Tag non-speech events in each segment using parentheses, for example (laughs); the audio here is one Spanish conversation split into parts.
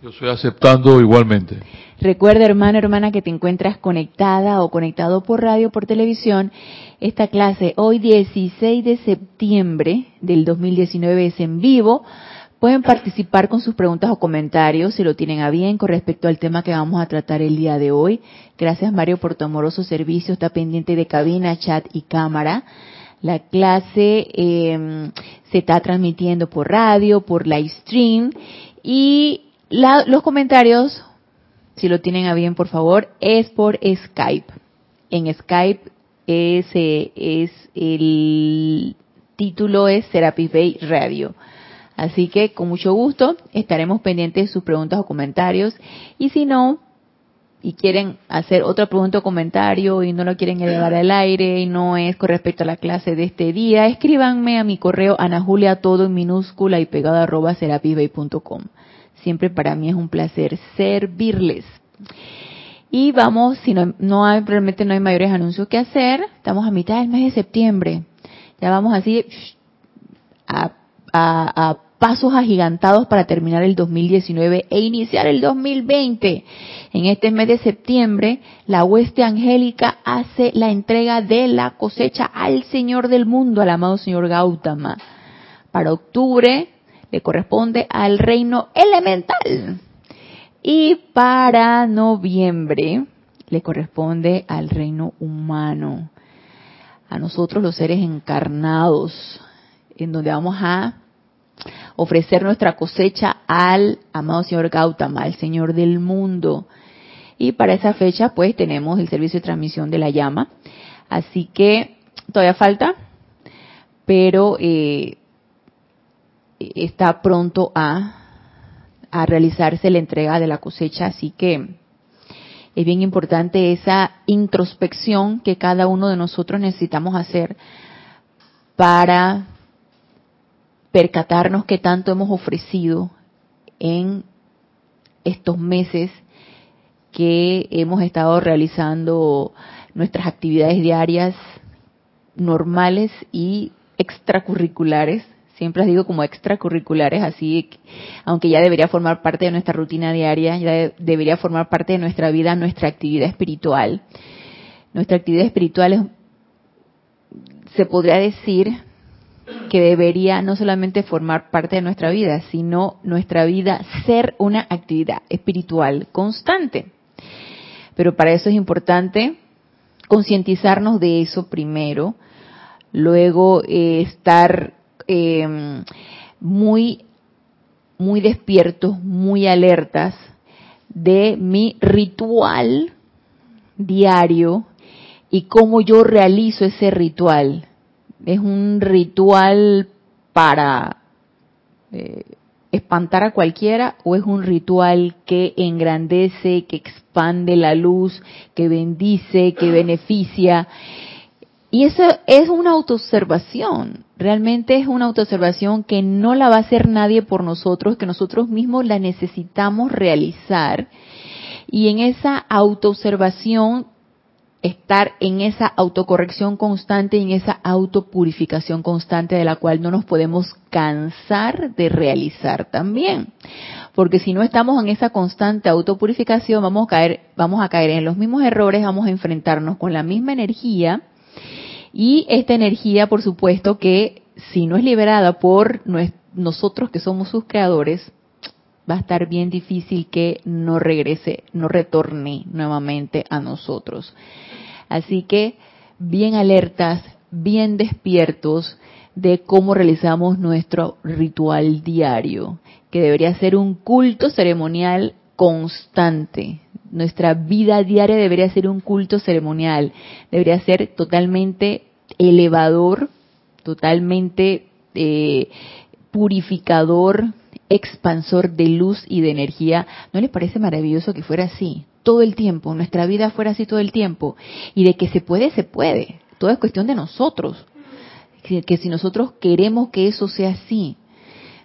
Yo estoy aceptando igualmente. Recuerda, hermano, hermana, que te encuentras conectada o conectado por radio, por televisión. Esta clase hoy 16 de septiembre del 2019 es en vivo. Pueden participar con sus preguntas o comentarios si lo tienen a bien con respecto al tema que vamos a tratar el día de hoy. Gracias Mario por tu amoroso servicio. Está pendiente de cabina, chat y cámara. La clase eh, se está transmitiendo por radio, por live stream y la, los comentarios, si lo tienen a bien, por favor, es por Skype. En Skype ese es el título es Serapis Bay Radio. Así que con mucho gusto estaremos pendientes de sus preguntas o comentarios. Y si no, y quieren hacer otra pregunta o comentario y no lo quieren elevar al aire y no es con respecto a la clase de este día, escríbanme a mi correo anajulia todo en minúscula y pegado arroba serapisbay.com. Siempre para mí es un placer servirles. Y vamos, si no, no hay, realmente no hay mayores anuncios que hacer, estamos a mitad del mes de septiembre. Ya vamos así a, a, pasos agigantados para terminar el 2019 e iniciar el 2020. En este mes de septiembre, la hueste angélica hace la entrega de la cosecha al Señor del mundo, al amado Señor Gautama. Para octubre, le corresponde al reino elemental. Y para noviembre le corresponde al reino humano, a nosotros los seres encarnados, en donde vamos a ofrecer nuestra cosecha al amado Señor Gautama, al Señor del mundo. Y para esa fecha, pues tenemos el servicio de transmisión de la llama. Así que todavía falta, pero eh, está pronto a, a realizarse la entrega de la cosecha, así que es bien importante esa introspección que cada uno de nosotros necesitamos hacer para percatarnos que tanto hemos ofrecido en estos meses que hemos estado realizando nuestras actividades diarias normales y extracurriculares siempre las digo como extracurriculares, así, aunque ya debería formar parte de nuestra rutina diaria, ya debería formar parte de nuestra vida, nuestra actividad espiritual. Nuestra actividad espiritual es, se podría decir que debería no solamente formar parte de nuestra vida, sino nuestra vida ser una actividad espiritual constante. Pero para eso es importante concientizarnos de eso primero, luego eh, estar eh, muy, muy despiertos, muy alertas de mi ritual diario y cómo yo realizo ese ritual. Es un ritual para eh, espantar a cualquiera o es un ritual que engrandece, que expande la luz, que bendice, que beneficia. Y eso es una autoobservación, realmente es una autoobservación que no la va a hacer nadie por nosotros, que nosotros mismos la necesitamos realizar. Y en esa autoobservación, estar en esa autocorrección constante y en esa autopurificación constante de la cual no nos podemos cansar de realizar también. Porque si no estamos en esa constante autopurificación, vamos a caer, vamos a caer en los mismos errores, vamos a enfrentarnos con la misma energía, y esta energía, por supuesto, que si no es liberada por nosotros que somos sus creadores, va a estar bien difícil que no regrese, no retorne nuevamente a nosotros. Así que bien alertas, bien despiertos de cómo realizamos nuestro ritual diario, que debería ser un culto ceremonial constante, nuestra vida diaria debería ser un culto ceremonial, debería ser totalmente elevador, totalmente eh, purificador, expansor de luz y de energía. ¿No les parece maravilloso que fuera así? Todo el tiempo, nuestra vida fuera así todo el tiempo. Y de que se puede, se puede. Todo es cuestión de nosotros. Que, si nosotros queremos que eso sea así,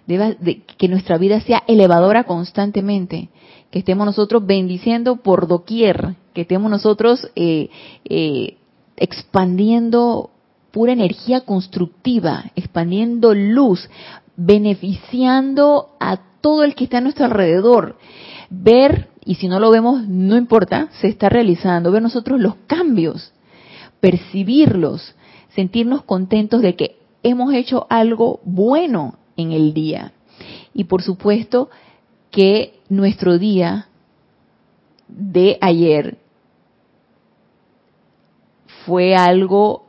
de, que nuestra vida sea elevadora constantemente, que estemos nosotros bendiciendo por doquier, que estemos nosotros eh, eh, expandiendo pura energía constructiva, expandiendo luz, beneficiando a todo el que está a nuestro alrededor. Ver, y si no lo vemos, no importa, se está realizando, ver nosotros los cambios, percibirlos, sentirnos contentos de que hemos hecho algo bueno en el día. Y por supuesto que nuestro día de ayer fue algo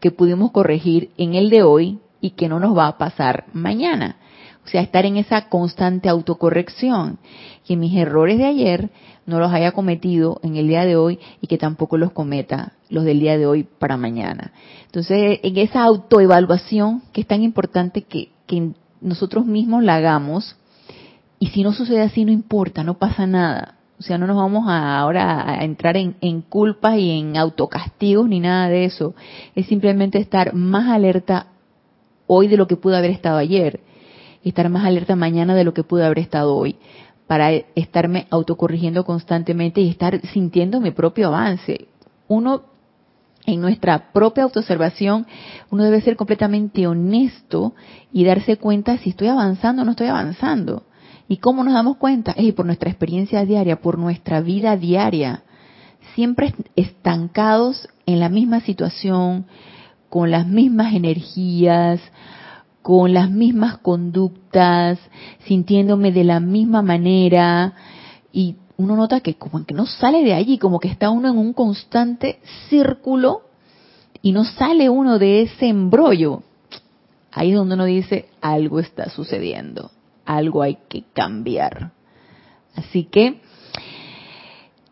que pudimos corregir en el de hoy y que no nos va a pasar mañana. O sea, estar en esa constante autocorrección, que mis errores de ayer no los haya cometido en el día de hoy y que tampoco los cometa los del día de hoy para mañana. Entonces, en esa autoevaluación que es tan importante que, que nosotros mismos la hagamos, y si no sucede así, no importa, no pasa nada. O sea, no nos vamos a ahora a entrar en, en culpas y en autocastigos ni nada de eso. Es simplemente estar más alerta hoy de lo que pudo haber estado ayer. Estar más alerta mañana de lo que pudo haber estado hoy. Para estarme autocorrigiendo constantemente y estar sintiendo mi propio avance. Uno, en nuestra propia autoobservación, uno debe ser completamente honesto y darse cuenta si estoy avanzando o no estoy avanzando ¿Y cómo nos damos cuenta? Es por nuestra experiencia diaria, por nuestra vida diaria. Siempre estancados en la misma situación, con las mismas energías, con las mismas conductas, sintiéndome de la misma manera y uno nota que como que no sale de allí, como que está uno en un constante círculo y no sale uno de ese embrollo. Ahí es donde uno dice algo está sucediendo algo hay que cambiar. Así que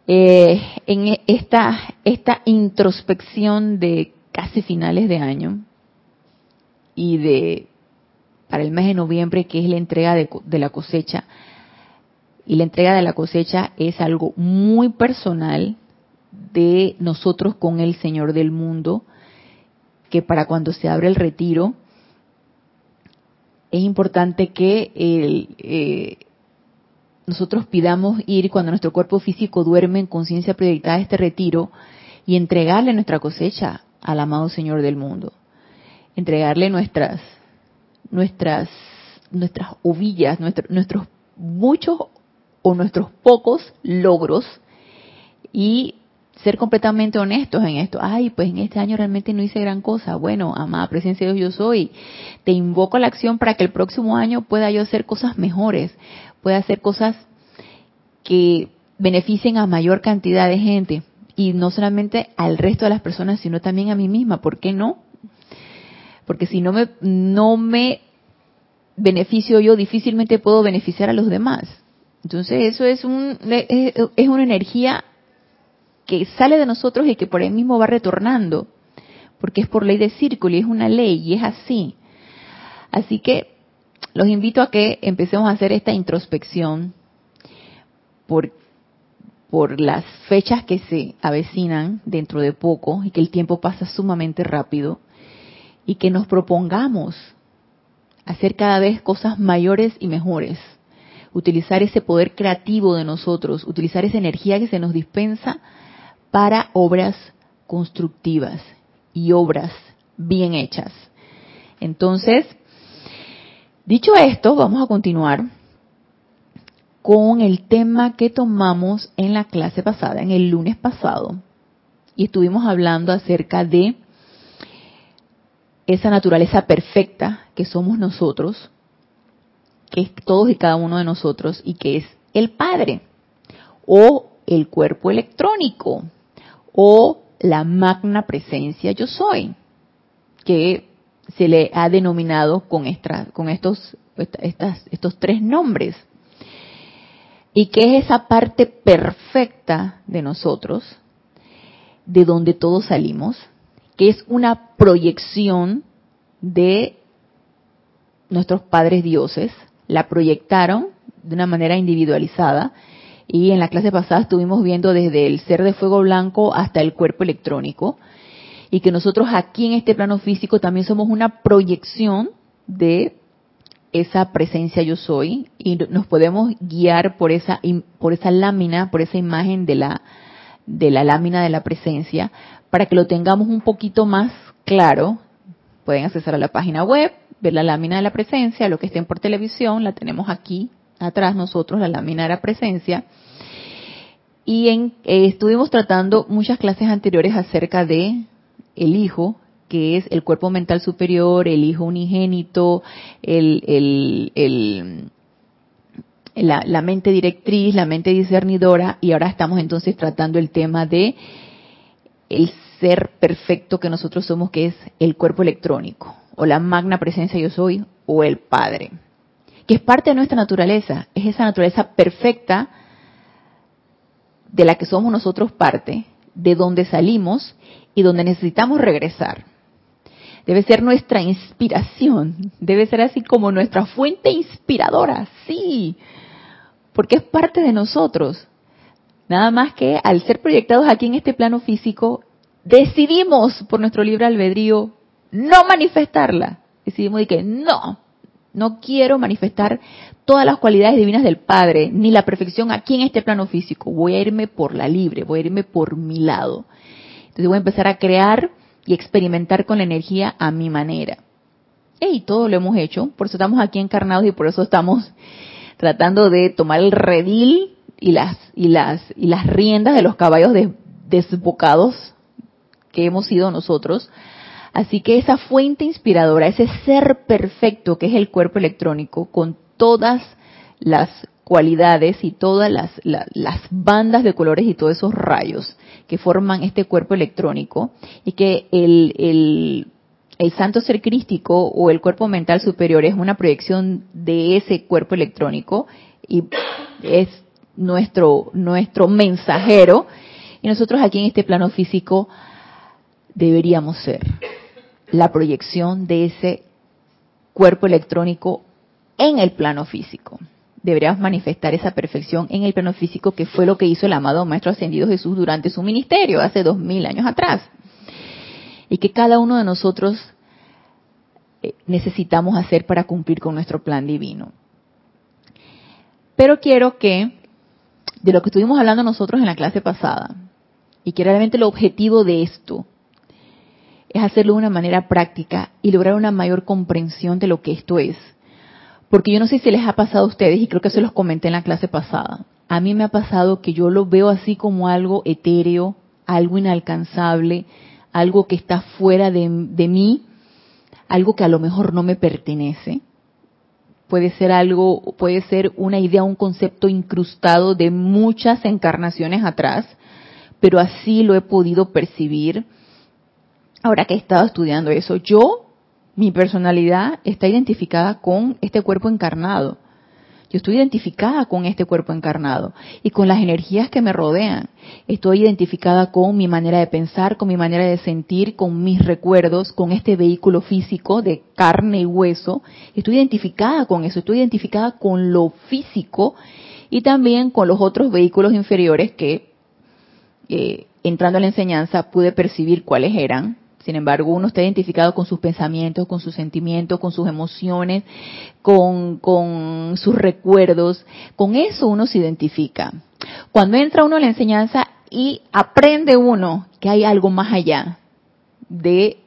eh, en esta, esta introspección de casi finales de año y de para el mes de noviembre, que es la entrega de, de la cosecha, y la entrega de la cosecha es algo muy personal de nosotros con el Señor del mundo, que para cuando se abre el retiro, es importante que eh, nosotros pidamos ir cuando nuestro cuerpo físico duerme en conciencia proyectada a este retiro y entregarle nuestra cosecha al amado Señor del mundo. Entregarle nuestras, nuestras, nuestras ovillas, nuestros muchos o nuestros pocos logros y ser completamente honestos en esto. Ay, pues en este año realmente no hice gran cosa. Bueno, amada presencia de Dios, yo soy. Te invoco a la acción para que el próximo año pueda yo hacer cosas mejores, pueda hacer cosas que beneficien a mayor cantidad de gente y no solamente al resto de las personas, sino también a mí misma. ¿Por qué no? Porque si no me no me beneficio yo, difícilmente puedo beneficiar a los demás. Entonces eso es un es una energía que sale de nosotros y que por ahí mismo va retornando, porque es por ley de círculo y es una ley y es así. Así que los invito a que empecemos a hacer esta introspección por, por las fechas que se avecinan dentro de poco y que el tiempo pasa sumamente rápido y que nos propongamos hacer cada vez cosas mayores y mejores, utilizar ese poder creativo de nosotros, utilizar esa energía que se nos dispensa para obras constructivas y obras bien hechas. Entonces, dicho esto, vamos a continuar con el tema que tomamos en la clase pasada, en el lunes pasado, y estuvimos hablando acerca de esa naturaleza perfecta que somos nosotros, que es todos y cada uno de nosotros, y que es el Padre, o el cuerpo electrónico, o la magna presencia yo soy, que se le ha denominado con, con estos, estas, estos tres nombres. Y que es esa parte perfecta de nosotros, de donde todos salimos, que es una proyección de nuestros padres dioses, la proyectaron de una manera individualizada y en la clase pasada estuvimos viendo desde el ser de fuego blanco hasta el cuerpo electrónico y que nosotros aquí en este plano físico también somos una proyección de esa presencia yo soy y nos podemos guiar por esa por esa lámina, por esa imagen de la de la lámina de la presencia para que lo tengamos un poquito más claro. Pueden acceder a la página web, ver la lámina de la presencia, lo que estén por televisión, la tenemos aquí atrás nosotros, la lámina de la presencia. Y en, eh, estuvimos tratando muchas clases anteriores acerca de el hijo, que es el cuerpo mental superior, el hijo unigénito, el, la, la, mente directriz, la mente discernidora, y ahora estamos entonces tratando el tema de el ser perfecto que nosotros somos, que es el cuerpo electrónico, o la magna presencia yo soy, o el Padre, que es parte de nuestra naturaleza, es esa naturaleza perfecta de la que somos nosotros parte, de donde salimos y donde necesitamos regresar. Debe ser nuestra inspiración, debe ser así como nuestra fuente inspiradora, sí, porque es parte de nosotros. Nada más que al ser proyectados aquí en este plano físico, decidimos por nuestro libre albedrío no manifestarla. Decidimos de que no, no quiero manifestar todas las cualidades divinas del Padre, ni la perfección aquí en este plano físico. Voy a irme por la libre, voy a irme por mi lado. Entonces voy a empezar a crear y experimentar con la energía a mi manera. Y todo lo hemos hecho, por eso estamos aquí encarnados y por eso estamos tratando de tomar el redil y las y las y las riendas de los caballos desbocados que hemos sido nosotros. Así que esa fuente inspiradora, ese ser perfecto que es el cuerpo electrónico, con todas las cualidades y todas las, las bandas de colores y todos esos rayos que forman este cuerpo electrónico y que el, el, el santo ser crístico o el cuerpo mental superior es una proyección de ese cuerpo electrónico y es nuestro, nuestro mensajero y nosotros aquí en este plano físico deberíamos ser la proyección de ese cuerpo electrónico en el plano físico deberíamos manifestar esa perfección en el plano físico que fue lo que hizo el amado Maestro Ascendido Jesús durante su ministerio hace dos mil años atrás. Y que cada uno de nosotros eh, necesitamos hacer para cumplir con nuestro plan divino. Pero quiero que, de lo que estuvimos hablando nosotros en la clase pasada, y que realmente el objetivo de esto es hacerlo de una manera práctica y lograr una mayor comprensión de lo que esto es porque yo no sé si les ha pasado a ustedes, y creo que se los comenté en la clase pasada. A mí me ha pasado que yo lo veo así como algo etéreo, algo inalcanzable, algo que está fuera de, de mí, algo que a lo mejor no me pertenece. Puede ser algo, puede ser una idea, un concepto incrustado de muchas encarnaciones atrás, pero así lo he podido percibir. Ahora que he estado estudiando eso, yo mi personalidad está identificada con este cuerpo encarnado. Yo estoy identificada con este cuerpo encarnado y con las energías que me rodean. Estoy identificada con mi manera de pensar, con mi manera de sentir, con mis recuerdos, con este vehículo físico de carne y hueso. Estoy identificada con eso, estoy identificada con lo físico y también con los otros vehículos inferiores que, eh, entrando a la enseñanza, pude percibir cuáles eran sin embargo, uno está identificado con sus pensamientos, con sus sentimientos, con sus emociones, con, con sus recuerdos. Con eso uno se identifica. Cuando entra uno a la enseñanza y aprende uno que hay algo más allá de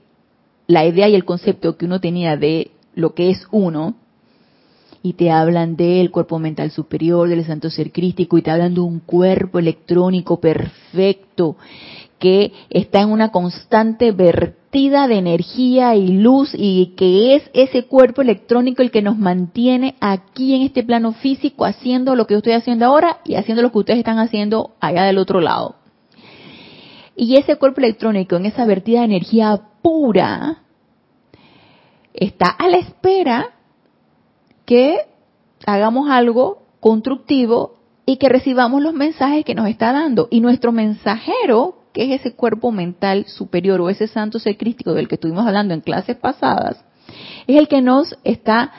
la idea y el concepto que uno tenía de lo que es uno, y te hablan del cuerpo mental superior, del santo ser crístico, y te hablan de un cuerpo electrónico perfecto, que está en una constante vertida de energía y luz y que es ese cuerpo electrónico el que nos mantiene aquí en este plano físico haciendo lo que yo estoy haciendo ahora y haciendo lo que ustedes están haciendo allá del otro lado. Y ese cuerpo electrónico en esa vertida de energía pura está a la espera que hagamos algo constructivo y que recibamos los mensajes que nos está dando. Y nuestro mensajero, que es ese cuerpo mental superior o ese santo ser crístico del que estuvimos hablando en clases pasadas, es el que nos está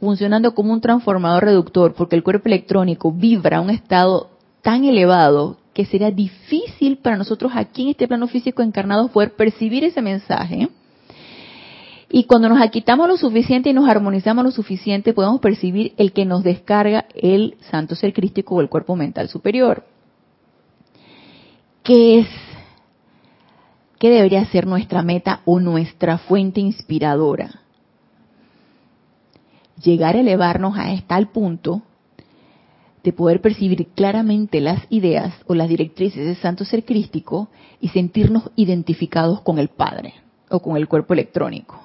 funcionando como un transformador reductor, porque el cuerpo electrónico vibra a un estado tan elevado que sería difícil para nosotros aquí en este plano físico encarnado poder percibir ese mensaje. Y cuando nos aquitamos lo suficiente y nos armonizamos lo suficiente, podemos percibir el que nos descarga el santo ser crístico o el cuerpo mental superior. ¿Qué es? ¿Qué debería ser nuestra meta o nuestra fuente inspiradora? Llegar a elevarnos a tal punto de poder percibir claramente las ideas o las directrices del santo ser crístico y sentirnos identificados con el Padre o con el cuerpo electrónico.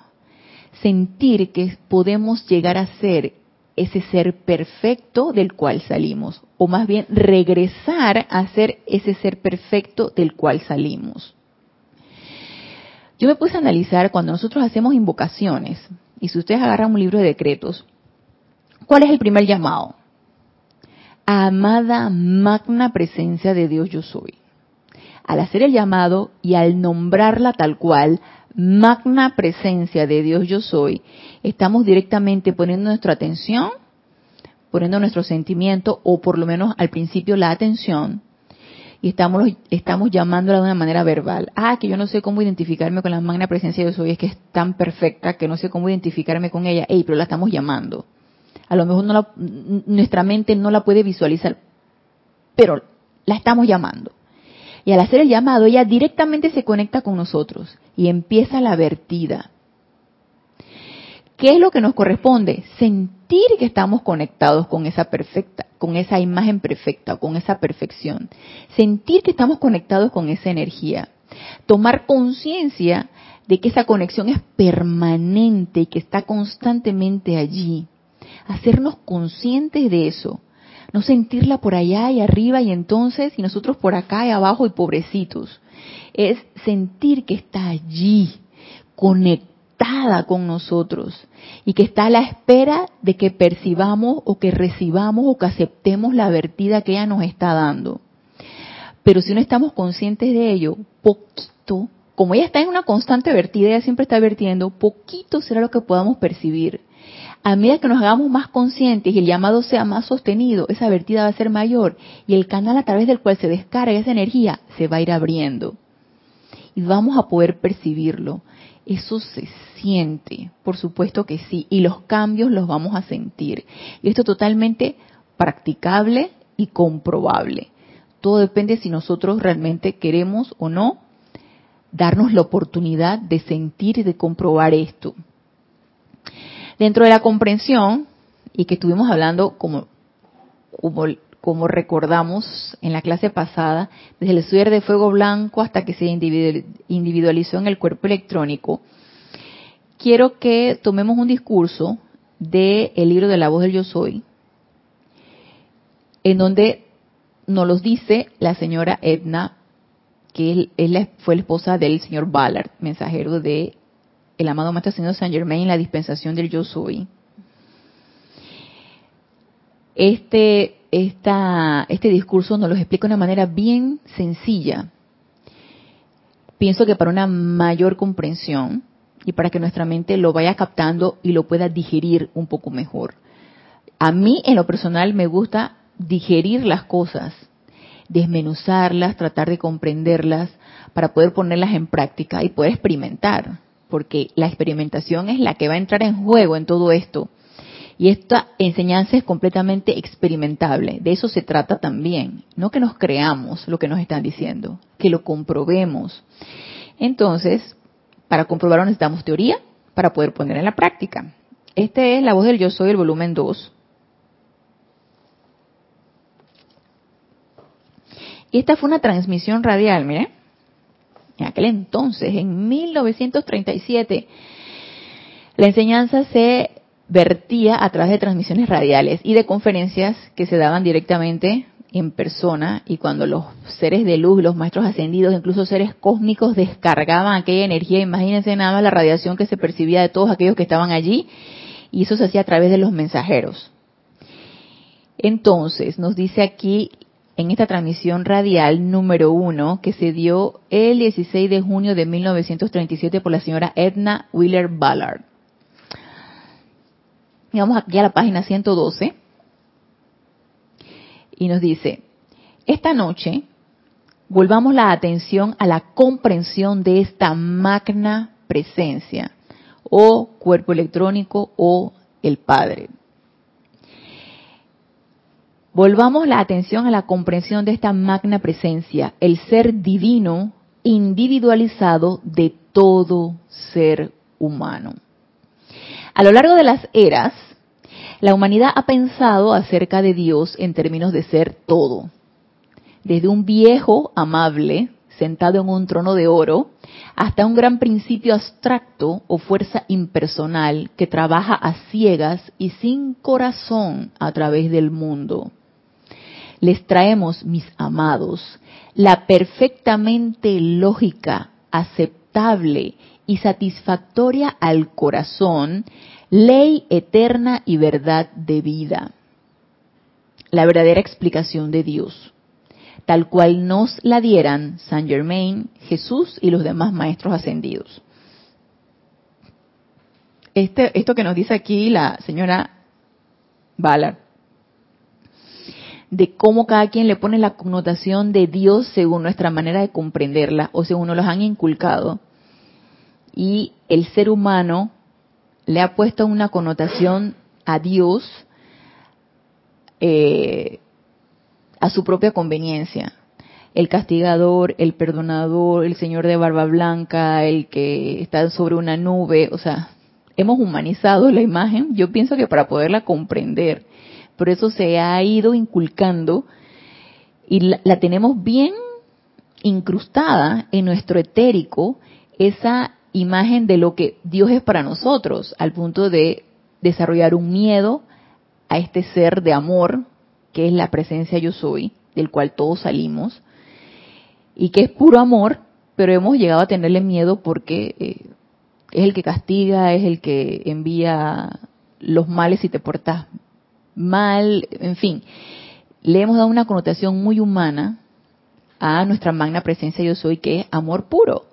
Sentir que podemos llegar a ser ese ser perfecto del cual salimos, o más bien regresar a ser ese ser perfecto del cual salimos. Yo me puse a analizar cuando nosotros hacemos invocaciones, y si ustedes agarran un libro de decretos, ¿cuál es el primer llamado? Amada magna presencia de Dios yo soy. Al hacer el llamado y al nombrarla tal cual, magna presencia de Dios yo soy, estamos directamente poniendo nuestra atención, poniendo nuestro sentimiento, o por lo menos al principio la atención, y estamos, estamos llamándola de una manera verbal. Ah, que yo no sé cómo identificarme con la magna presencia de Dios soy, es que es tan perfecta que no sé cómo identificarme con ella. Ey, pero la estamos llamando. A lo mejor no nuestra mente no la puede visualizar, pero la estamos llamando. Y al hacer el llamado, ella directamente se conecta con nosotros y empieza la vertida. ¿Qué es lo que nos corresponde? Sentir que estamos conectados con esa perfecta, con esa imagen perfecta, con esa perfección. Sentir que estamos conectados con esa energía. Tomar conciencia de que esa conexión es permanente y que está constantemente allí. Hacernos conscientes de eso no sentirla por allá y arriba y entonces y nosotros por acá y abajo y pobrecitos. Es sentir que está allí, conectada con nosotros y que está a la espera de que percibamos o que recibamos o que aceptemos la vertida que ella nos está dando. Pero si no estamos conscientes de ello, poquito, como ella está en una constante vertida, ella siempre está vertiendo, poquito será lo que podamos percibir a medida que nos hagamos más conscientes y el llamado sea más sostenido, esa vertida va a ser mayor y el canal a través del cual se descarga esa energía se va a ir abriendo. Y vamos a poder percibirlo. Eso se siente, por supuesto que sí, y los cambios los vamos a sentir. Y esto es totalmente practicable y comprobable. Todo depende si nosotros realmente queremos o no darnos la oportunidad de sentir y de comprobar esto. Dentro de la comprensión, y que estuvimos hablando como, como, recordamos en la clase pasada, desde el suer de fuego blanco hasta que se individualizó en el cuerpo electrónico, quiero que tomemos un discurso del el libro de la voz del yo soy, en donde nos los dice la señora Edna, que él, fue la esposa del señor Ballard, mensajero de el amado Maestro Señor Saint Germain, la dispensación del yo soy. Este, esta, este discurso nos lo explica de una manera bien sencilla. Pienso que para una mayor comprensión y para que nuestra mente lo vaya captando y lo pueda digerir un poco mejor. A mí, en lo personal, me gusta digerir las cosas, desmenuzarlas, tratar de comprenderlas para poder ponerlas en práctica y poder experimentar porque la experimentación es la que va a entrar en juego en todo esto. Y esta enseñanza es completamente experimentable. De eso se trata también. No que nos creamos lo que nos están diciendo, que lo comprobemos. Entonces, para comprobarlo necesitamos teoría para poder poner en la práctica. Esta es la voz del Yo Soy, el volumen 2. Y esta fue una transmisión radial, miren en aquel entonces, en 1937, la enseñanza se vertía a través de transmisiones radiales y de conferencias que se daban directamente en persona y cuando los seres de luz, los maestros ascendidos, incluso seres cósmicos descargaban aquella energía, imagínense nada la radiación que se percibía de todos aquellos que estaban allí y eso se hacía a través de los mensajeros. Entonces, nos dice aquí en esta transmisión radial número uno que se dio el 16 de junio de 1937 por la señora Edna Wheeler Ballard. Y vamos aquí a la página 112. Y nos dice, esta noche volvamos la atención a la comprensión de esta magna presencia o cuerpo electrónico o el Padre. Volvamos la atención a la comprensión de esta magna presencia, el ser divino individualizado de todo ser humano. A lo largo de las eras, la humanidad ha pensado acerca de Dios en términos de ser todo. Desde un viejo amable sentado en un trono de oro, hasta un gran principio abstracto o fuerza impersonal que trabaja a ciegas y sin corazón a través del mundo. Les traemos, mis amados, la perfectamente lógica, aceptable y satisfactoria al corazón, ley eterna y verdad de vida. La verdadera explicación de Dios tal cual nos la dieran Saint Germain, Jesús y los demás maestros ascendidos. Este, esto que nos dice aquí la señora Ballard, de cómo cada quien le pone la connotación de Dios según nuestra manera de comprenderla o según nos los han inculcado, y el ser humano le ha puesto una connotación a Dios eh, a su propia conveniencia. El castigador, el perdonador, el señor de barba blanca, el que está sobre una nube, o sea, hemos humanizado la imagen, yo pienso que para poderla comprender. Por eso se ha ido inculcando y la, tenemos bien incrustada en nuestro etérico, esa imagen de lo que Dios es para nosotros, al punto de desarrollar un miedo a este ser de amor que es la presencia yo soy, del cual todos salimos, y que es puro amor, pero hemos llegado a tenerle miedo porque eh, es el que castiga, es el que envía los males si te portas mal, en fin. Le hemos dado una connotación muy humana a nuestra magna presencia yo soy, que es amor puro.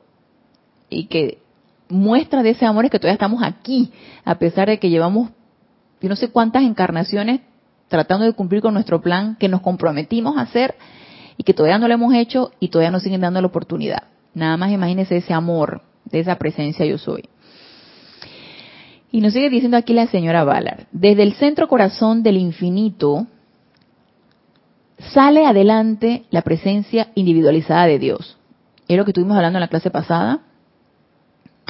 Y que muestra de ese amor es que todavía estamos aquí, a pesar de que llevamos yo no sé cuántas encarnaciones tratando de cumplir con nuestro plan que nos comprometimos a hacer y que todavía no lo hemos hecho y todavía nos siguen dando la oportunidad. Nada más imagínese ese amor, de esa presencia yo soy. Y nos sigue diciendo aquí la señora Ballard, desde el centro corazón del infinito sale adelante la presencia individualizada de Dios. Es lo que estuvimos hablando en la clase pasada,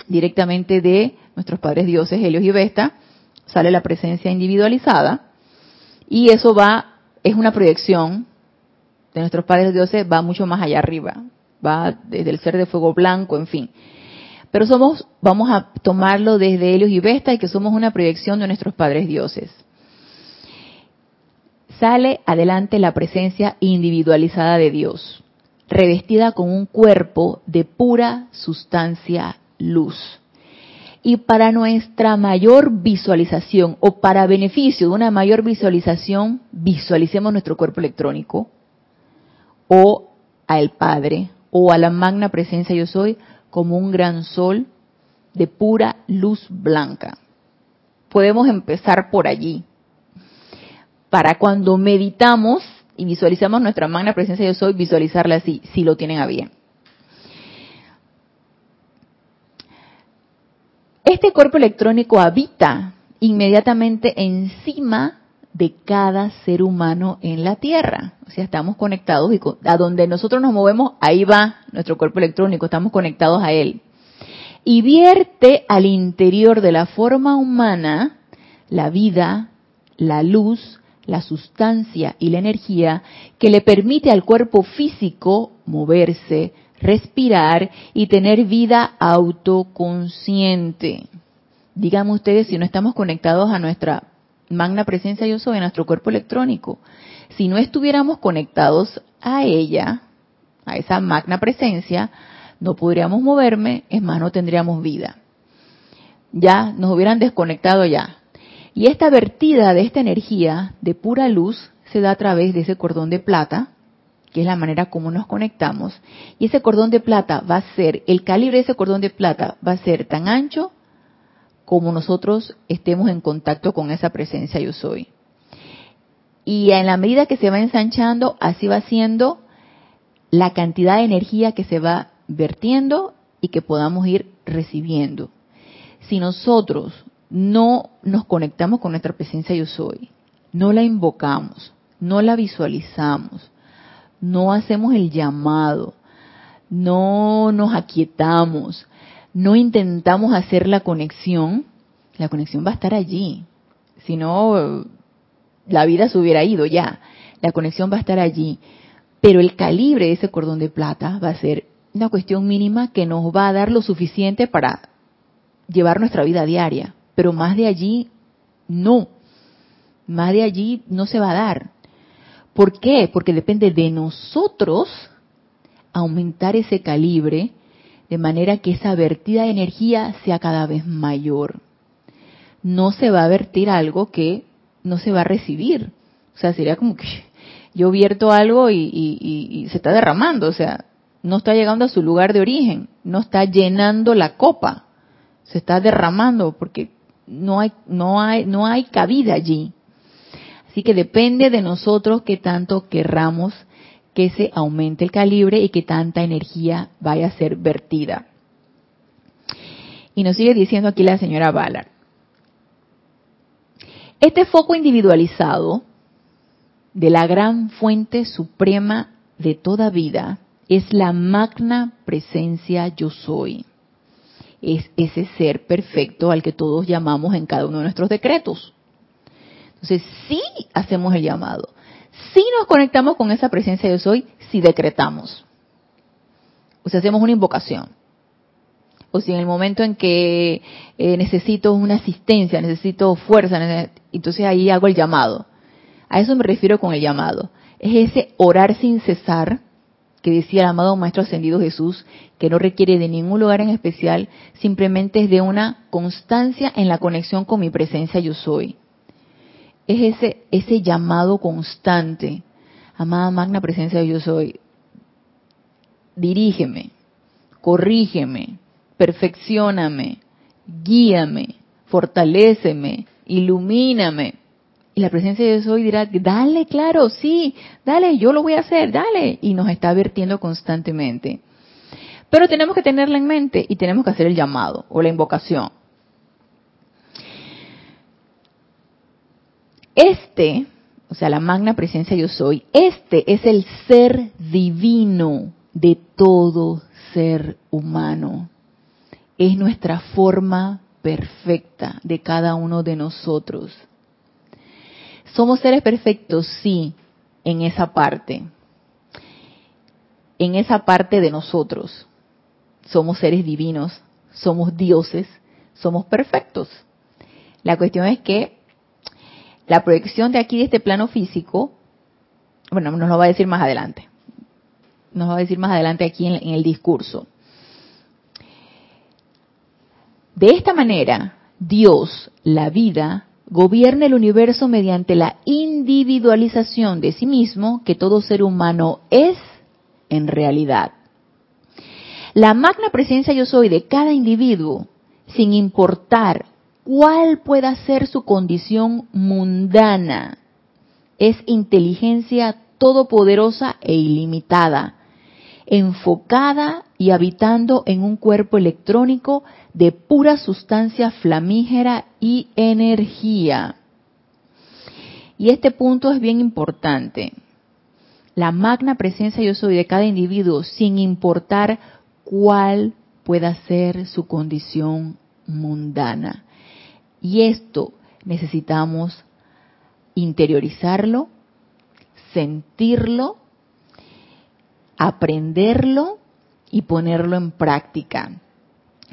directamente de nuestros padres dioses, Helios y Vesta, sale la presencia individualizada y eso va, es una proyección de nuestros padres dioses, va mucho más allá arriba, va desde el ser de fuego blanco, en fin. Pero somos, vamos a tomarlo desde Helios y Vesta y que somos una proyección de nuestros padres dioses. Sale adelante la presencia individualizada de Dios, revestida con un cuerpo de pura sustancia luz y para nuestra mayor visualización o para beneficio de una mayor visualización, visualicemos nuestro cuerpo electrónico o al Padre o a la magna presencia yo soy como un gran sol de pura luz blanca. Podemos empezar por allí. Para cuando meditamos y visualizamos nuestra magna presencia yo soy, visualizarla así, si lo tienen a bien. Este cuerpo electrónico habita inmediatamente encima de cada ser humano en la Tierra. O sea, estamos conectados y a donde nosotros nos movemos, ahí va nuestro cuerpo electrónico, estamos conectados a él. Y vierte al interior de la forma humana la vida, la luz, la sustancia y la energía que le permite al cuerpo físico moverse, respirar y tener vida autoconsciente. Díganme ustedes si no estamos conectados a nuestra magna presencia yo soy, a nuestro cuerpo electrónico. Si no estuviéramos conectados a ella, a esa magna presencia, no podríamos moverme, es más, no tendríamos vida. Ya nos hubieran desconectado ya. Y esta vertida de esta energía de pura luz se da a través de ese cordón de plata que es la manera como nos conectamos, y ese cordón de plata va a ser, el calibre de ese cordón de plata va a ser tan ancho como nosotros estemos en contacto con esa presencia yo soy. Y en la medida que se va ensanchando, así va siendo la cantidad de energía que se va vertiendo y que podamos ir recibiendo. Si nosotros no nos conectamos con nuestra presencia yo soy, no la invocamos, no la visualizamos, no hacemos el llamado, no nos aquietamos, no intentamos hacer la conexión, la conexión va a estar allí. Si no, la vida se hubiera ido ya. La conexión va a estar allí. Pero el calibre de ese cordón de plata va a ser una cuestión mínima que nos va a dar lo suficiente para llevar nuestra vida diaria. Pero más de allí, no. Más de allí no se va a dar. ¿Por qué? Porque depende de nosotros aumentar ese calibre de manera que esa vertida de energía sea cada vez mayor. No se va a vertir algo que no se va a recibir. O sea, sería como que (laughs) yo vierto algo y, se está derramando, o sea, no está llegando a su lugar de origen, no está llenando la copa, se está derramando porque no hay, no hay, no hay cabida allí. Así que depende de nosotros que tanto querramos que se aumente el calibre y que tanta energía vaya a ser vertida. Y nos sigue diciendo aquí la señora Ballard. Este foco individualizado de la gran fuente suprema de toda vida es la magna presencia yo soy. Es ese ser perfecto al que todos llamamos en cada uno de nuestros decretos. Entonces, sí hacemos el llamado, si nos conectamos con esa presencia yo soy, si decretamos. O sea, hacemos una invocación. O si en el momento en que eh, necesito una asistencia, necesito fuerza, entonces ahí hago el llamado. A eso me refiero con el llamado. Es ese orar sin cesar que decía el amado Maestro Ascendido Jesús, que no requiere de ningún lugar en especial, simplemente es de una constancia en la conexión con mi presencia yo soy es ese, ese llamado constante. Amada magna presencia yo soy. Dirígeme, corrígeme, perfeccioname, guíame, fortaléceme, ilumíname. Y la presencia de yo soy dirá, dale, claro, sí, dale, yo lo voy a hacer, dale. Y nos está advirtiendo constantemente. Pero tenemos que tenerla en mente y tenemos que hacer el llamado o la invocación. Este, o sea, la magna presencia yo soy, este es el ser divino de todo ser humano. Es nuestra forma perfecta de cada uno de nosotros. Somos seres perfectos, sí, en esa parte. En esa parte de nosotros. Somos seres divinos, somos dioses, somos perfectos. La cuestión es que la proyección de aquí, de este plano físico, bueno, nos lo va a decir más adelante. Nos va a decir más adelante aquí en, el discurso. De esta manera, Dios, la vida, gobierna el universo mediante la individualización de sí mismo que todo ser humano es en realidad. La magna presencia yo soy de cada individuo, sin importar cuál pueda ser su condición mundana. Es inteligencia todopoderosa e ilimitada, enfocada y habitando en un cuerpo electrónico de pura sustancia flamígera y energía. Y este punto es bien importante. La magna presencia yo soy de cada individuo, sin importar cuál pueda ser su condición mundana. Y esto necesitamos interiorizarlo, sentirlo, aprenderlo y ponerlo en práctica.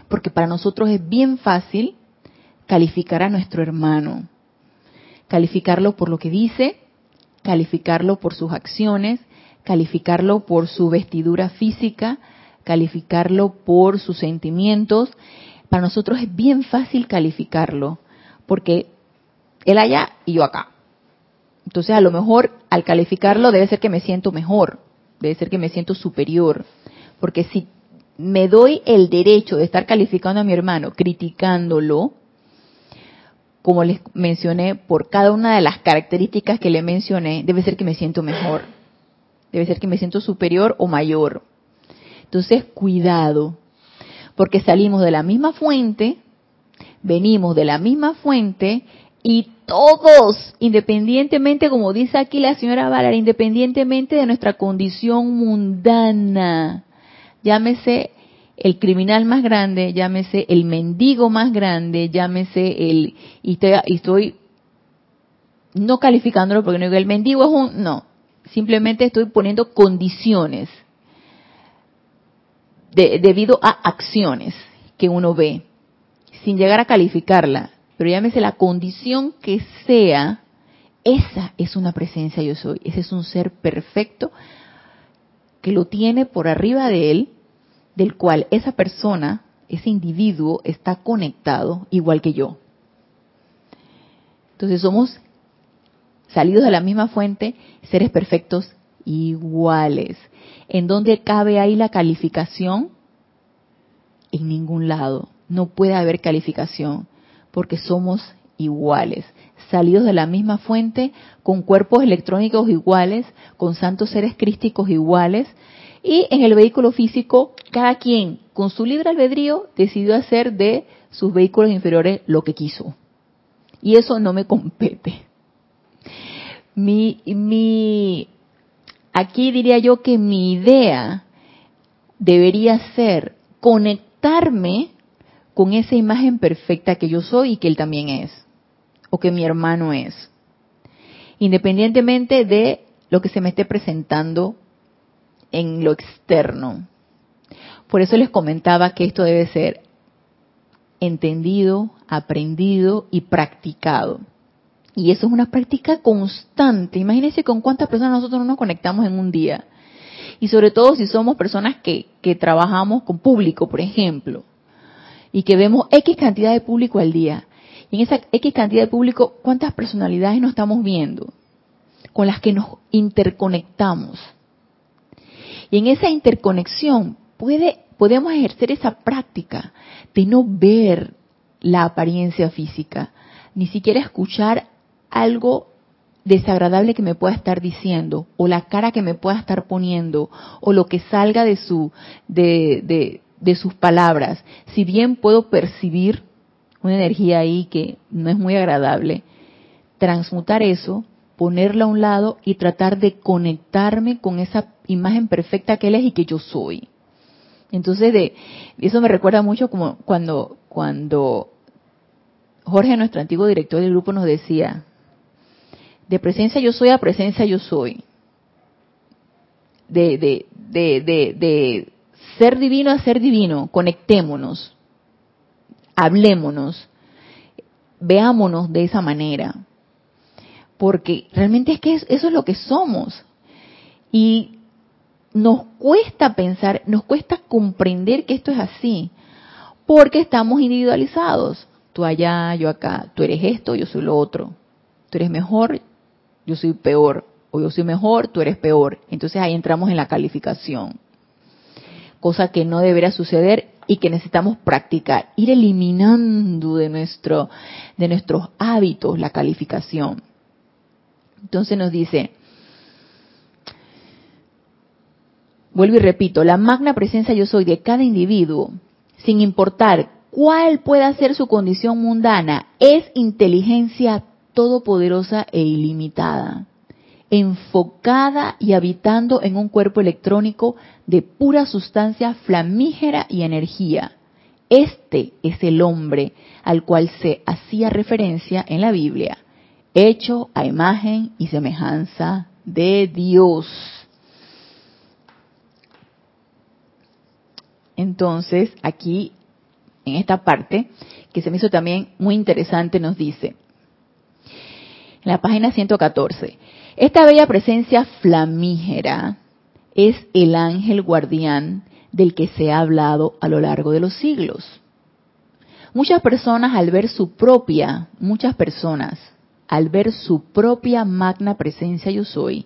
Porque para nosotros es bien fácil calificar a nuestro hermano, calificarlo por lo que dice, calificarlo por sus acciones, calificarlo por su vestidura física, calificarlo por sus sentimientos para nosotros es bien fácil calificarlo, porque él allá y yo acá. Entonces, a lo mejor al calificarlo debe ser que me siento mejor, debe ser que me siento superior, porque si me doy el derecho de estar calificando a mi hermano, criticándolo, como les mencioné, por cada una de las características que le mencioné, debe ser que me siento mejor. Debe ser que me siento superior o mayor. Entonces, cuidado, porque salimos de la misma fuente, venimos de la misma fuente y todos, independientemente, como dice aquí la señora Valara, independientemente de nuestra condición mundana, llámese el criminal más grande, llámese el mendigo más grande, llámese el, y estoy, no calificándolo porque no digo el mendigo es un, no, simplemente estoy poniendo condiciones debido a acciones que uno ve, sin llegar a calificarla, pero llámese la condición que sea, esa es una presencia yo soy, ese es un ser perfecto que lo tiene por arriba de él, del cual esa persona, ese individuo está conectado igual que yo. Entonces somos salidos de la misma fuente, seres perfectos iguales. ¿En dónde cabe ahí la calificación? En ningún lado. No puede haber calificación porque somos iguales, salidos de la misma fuente, con cuerpos electrónicos iguales, con santos seres crísticos iguales, y en el vehículo físico, cada quien con su libre albedrío decidió hacer de sus vehículos inferiores lo que quiso. Y eso no me compete. Mi, mi, aquí diría yo que mi idea debería ser conectarme con esa imagen perfecta que yo soy y que él también es, o que mi hermano es, independientemente de lo que se me esté presentando en lo externo. Por eso les comentaba que esto debe ser entendido, aprendido y practicado. Y eso es una práctica constante. Imagínense con cuántas personas nosotros no nos conectamos en un día. Y sobre todo si somos personas que, que trabajamos con público, por ejemplo y que vemos X cantidad de público al día. Y en esa X cantidad de público, ¿cuántas personalidades nos estamos viendo? Con las que nos interconectamos. Y en esa interconexión puede, podemos ejercer esa práctica de no ver la apariencia física, ni siquiera escuchar algo desagradable que me pueda estar diciendo, o la cara que me pueda estar poniendo, o lo que salga de su, de, de sus palabras, si bien puedo percibir una energía ahí que no es muy agradable, transmutar eso, ponerla a un lado y tratar de conectarme con esa imagen perfecta que él es y que yo soy. Entonces, de, eso me recuerda mucho como cuando, cuando Jorge, nuestro antiguo director del grupo, nos decía, de presencia yo soy a presencia yo soy. De, de, de, de, ser divino a ser divino, conectémonos, hablémonos, veámonos de esa manera, porque realmente es que eso es lo que somos. Y nos cuesta pensar, nos cuesta comprender que esto es así, porque estamos individualizados. Tú allá, yo acá, tú eres esto, yo soy lo otro. Tú eres mejor, yo soy peor. O yo soy mejor, tú eres peor. Entonces ahí entramos en la calificación cosa que no debería suceder y que necesitamos practicar, ir eliminando de nuestro de nuestros hábitos la calificación. Entonces nos dice, vuelvo y repito, la magna presencia yo soy de cada individuo, sin importar cuál pueda ser su condición mundana, es inteligencia todopoderosa e ilimitada enfocada y habitando en un cuerpo electrónico de pura sustancia flamígera y energía. Este es el hombre al cual se hacía referencia en la Biblia, hecho a imagen y semejanza de Dios. Entonces, aquí, en esta parte, que se me hizo también muy interesante, nos dice, la página 114, esta bella presencia flamígera es el ángel guardián del que se ha hablado a lo largo de los siglos. Muchas personas al ver su propia, muchas personas al ver su propia magna presencia yo soy,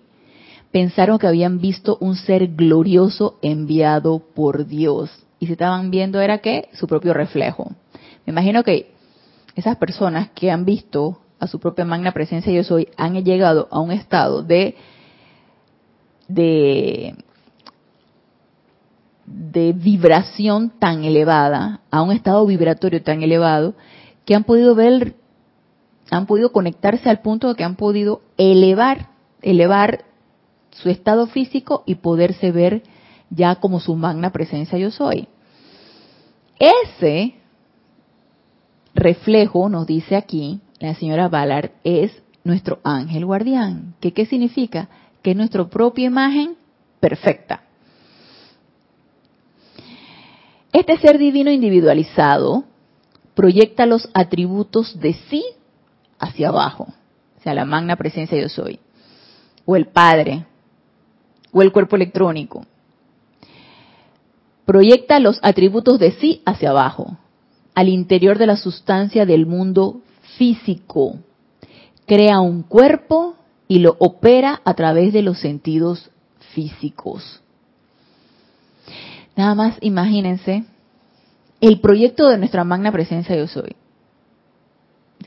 pensaron que habían visto un ser glorioso enviado por Dios. Y se estaban viendo era que su propio reflejo. Me imagino que esas personas que han visto a su propia magna presencia yo soy, han llegado a un estado de, de, vibración tan elevada, a un estado vibratorio tan elevado, que han podido ver, han podido conectarse al punto de que han podido elevar, elevar su estado físico y poderse ver ya como su magna presencia yo soy. Ese reflejo, nos dice aquí la señora Ballard, es nuestro ángel guardián. ¿Qué, ¿Qué significa? Que es nuestra propia imagen perfecta. Este ser divino individualizado proyecta los atributos de sí hacia abajo, o sea, la magna presencia yo soy, o el Padre, o el cuerpo electrónico. Proyecta los atributos de sí hacia abajo, al interior de la sustancia del mundo físico. Crea un cuerpo y lo opera a través de los sentidos físicos. Nada más imagínense el proyecto de nuestra magna presencia yo soy.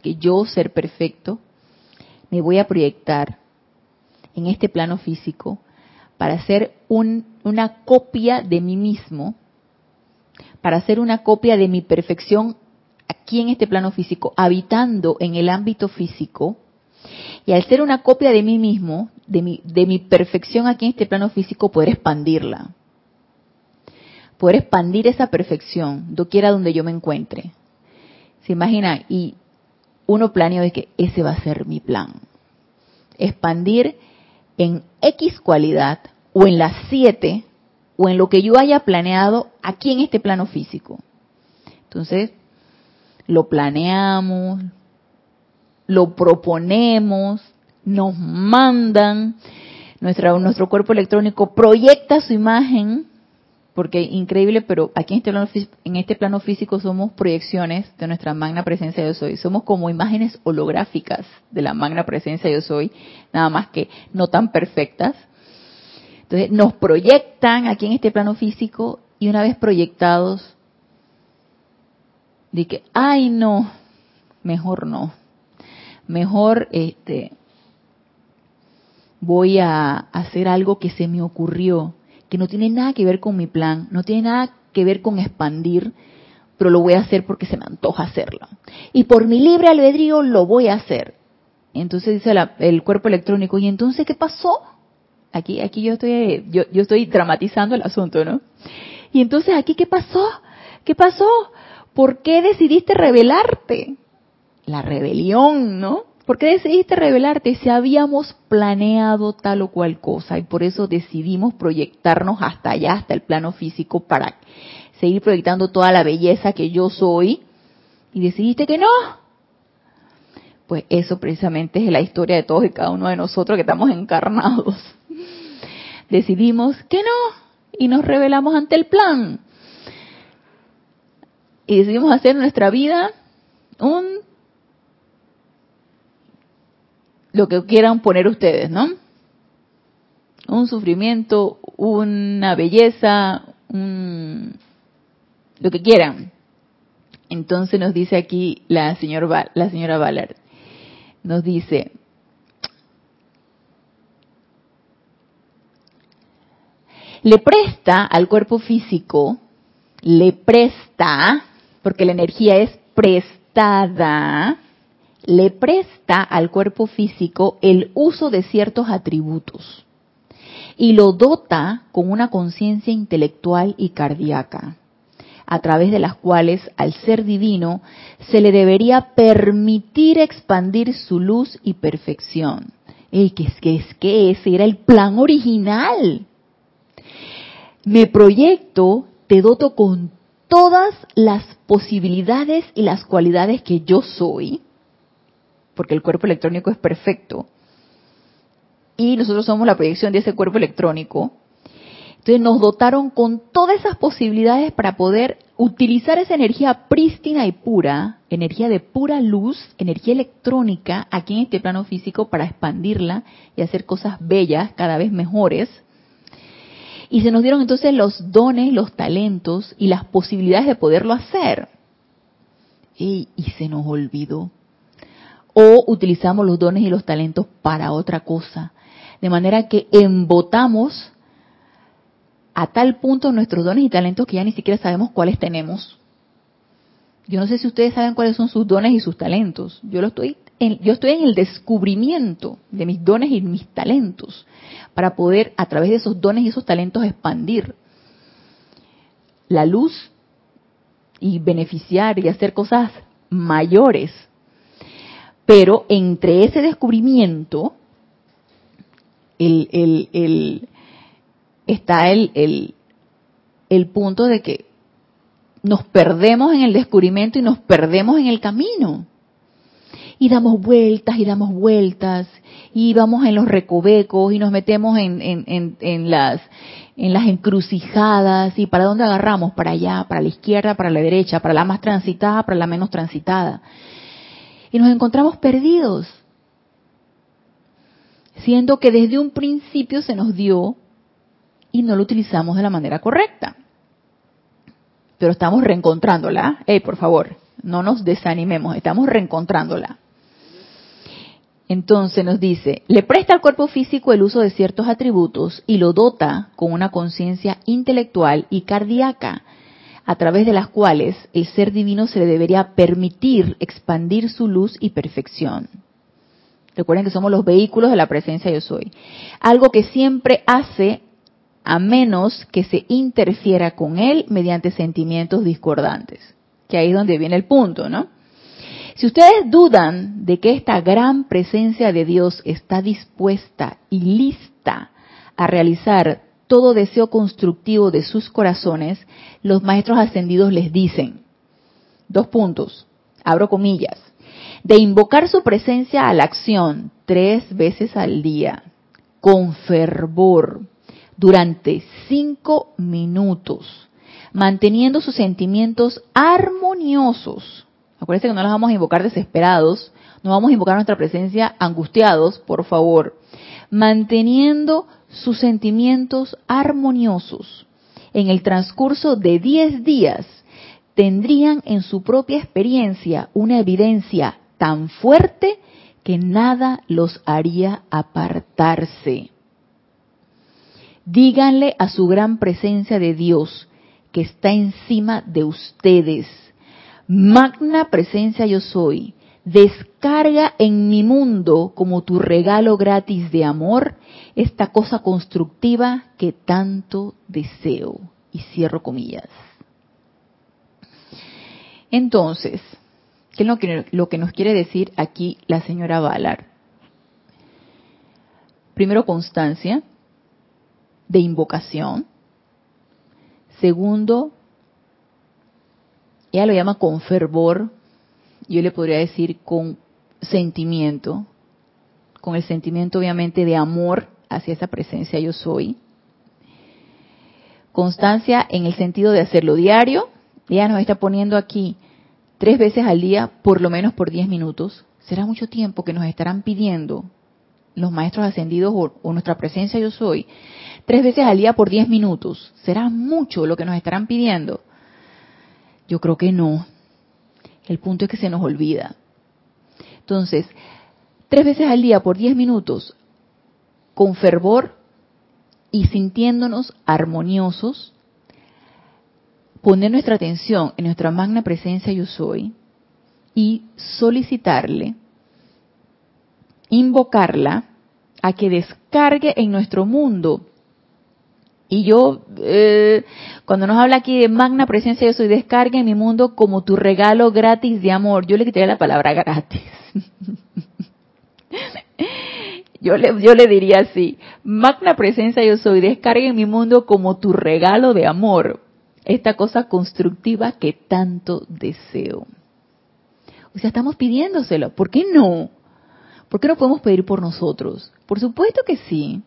Que yo, ser perfecto, me voy a proyectar en este plano físico para hacer una copia de mí mismo, para hacer una copia de mi perfección aquí en este plano físico, habitando en el ámbito físico, y al ser una copia de mí mismo, de mi, perfección aquí en este plano físico, poder expandirla. Poder expandir esa perfección, doquiera donde yo me encuentre. ¿Se imagina? Y uno planea de que ese va a ser mi plan. Expandir en X cualidad o en las siete o en lo que yo haya planeado aquí en este plano físico. Entonces, lo planeamos, lo proponemos, nos mandan, nuestra, nuestro cuerpo electrónico proyecta su imagen, porque increíble, pero aquí en este, plano, en este plano físico somos proyecciones de nuestra magna presencia yo soy, somos como imágenes holográficas de la magna presencia yo soy, nada más que no tan perfectas. Entonces nos proyectan aquí en este plano físico y una vez proyectados, de que, ay no, mejor no, mejor este, voy a hacer algo que se me ocurrió, que no tiene nada que ver con mi plan, no tiene nada que ver con expandir, pero lo voy a hacer porque se me antoja hacerlo. Y por mi libre albedrío lo voy a hacer. Entonces dice el cuerpo electrónico, ¿y entonces qué pasó? Aquí, aquí yo estoy, yo, yo estoy dramatizando el asunto, ¿no? Y entonces aquí qué pasó? ¿Qué pasó? ¿Por qué decidiste rebelarte? La rebelión, ¿no? ¿Por qué decidiste rebelarte si habíamos planeado tal o cual cosa? Y por eso decidimos proyectarnos hasta allá, hasta el plano físico, para seguir proyectando toda la belleza que yo soy. Y decidiste que no. Pues eso precisamente es la historia de todos y cada uno de nosotros que estamos encarnados. Decidimos que no y nos rebelamos ante el plan. Y decidimos hacer nuestra vida un lo que quieran poner ustedes, ¿no? Un sufrimiento, una belleza, un, lo que quieran. Entonces nos dice aquí la, señor, la señora Ballard, nos dice, le presta al cuerpo físico, le presta, porque la energía es prestada, le presta al cuerpo físico el uso de ciertos atributos y lo dota con una conciencia intelectual y cardíaca, a través de las cuales al ser divino se le debería permitir expandir su luz y perfección. ¿Y que es que es que ese era el plan original. Me proyecto, te doto con todas las posibilidades y las cualidades que yo soy, porque el cuerpo electrónico es perfecto, y nosotros somos la proyección de ese cuerpo electrónico. Entonces nos dotaron con todas esas posibilidades para poder utilizar esa energía prístina y pura, energía de pura luz, energía electrónica, aquí en este plano físico para expandirla y hacer cosas bellas, cada vez mejores. Y se nos dieron entonces los dones, los talentos y las posibilidades de poderlo hacer. y, se nos olvidó. O utilizamos los dones y los talentos para otra cosa. De manera que embotamos a tal punto nuestros dones y talentos que ya ni siquiera sabemos cuáles tenemos. Yo no sé si ustedes saben cuáles son sus dones y sus talentos. Yo lo estoy yo estoy en el descubrimiento de mis dones y mis talentos para poder a través de esos dones y esos talentos expandir la luz y beneficiar y hacer cosas mayores. Pero entre ese descubrimiento el, el, el, está el punto de que nos perdemos en el descubrimiento y nos perdemos en el camino. Y damos vueltas y damos vueltas y vamos en los recovecos y nos metemos en, en, en, las, en las encrucijadas y para dónde agarramos, para allá, para la izquierda, para la derecha, para la más transitada, para la menos transitada. Y nos encontramos perdidos, siendo que desde un principio se nos dio y no lo utilizamos de la manera correcta. Pero estamos reencontrándola. Hey, por favor, no nos desanimemos, estamos reencontrándola. Entonces nos dice, le presta al cuerpo físico el uso de ciertos atributos y lo dota con una conciencia intelectual y cardíaca, a través de las cuales el ser divino se le debería permitir expandir su luz y perfección. Recuerden que somos los vehículos de la presencia yo soy. Algo que siempre hace a menos que se interfiera con él mediante sentimientos discordantes. Que ahí es donde viene el punto, ¿no? Si ustedes dudan de que esta gran presencia de Dios está dispuesta y lista a realizar todo deseo constructivo de sus corazones, los maestros ascendidos les dicen, dos puntos, abro comillas, de invocar su presencia a la acción tres veces al día, con fervor, durante cinco minutos, manteniendo sus sentimientos armoniosos. Acuérdense que no los vamos a invocar desesperados, no vamos a invocar nuestra presencia angustiados, por favor. Manteniendo sus sentimientos armoniosos. En el transcurso de diez días, tendrían en su propia experiencia una evidencia tan fuerte que nada los haría apartarse. Díganle a su gran presencia de Dios que está encima de ustedes. Magna presencia yo soy. Descarga en mi mundo como tu regalo gratis de amor esta cosa constructiva que tanto deseo. Y cierro comillas. Entonces, ¿qué es lo que, lo que nos quiere decir aquí la señora Ballard? Primero, constancia de invocación. Segundo, ella lo llama con fervor, yo le podría decir con sentimiento, con el sentimiento obviamente de amor hacia esa presencia yo soy. Constancia en el sentido de hacerlo diario, ella nos está poniendo aquí tres veces al día, por lo menos por diez minutos. Será mucho tiempo que nos estarán pidiendo los maestros ascendidos o, nuestra presencia yo soy, tres veces al día por diez minutos. ¿Será mucho lo que nos estarán pidiendo? Yo creo que no. El punto es que se nos olvida. Entonces, tres veces al día por diez minutos, con fervor y sintiéndonos armoniosos, poner nuestra atención en nuestra magna presencia yo soy y solicitarle invocarla a que descargue en nuestro mundo. Y yo, eh, cuando nos habla aquí de magna presencia, yo soy descarga en mi mundo como tu regalo gratis de amor. Yo le quitaría la palabra gratis. (laughs) yo, le, yo le diría así, magna presencia yo soy, descarga en mi mundo como tu regalo de amor. Esta cosa constructiva que tanto deseo. O sea, estamos pidiéndoselo. ¿Por qué no? ¿Por qué no podemos pedir por nosotros? Por supuesto que sí.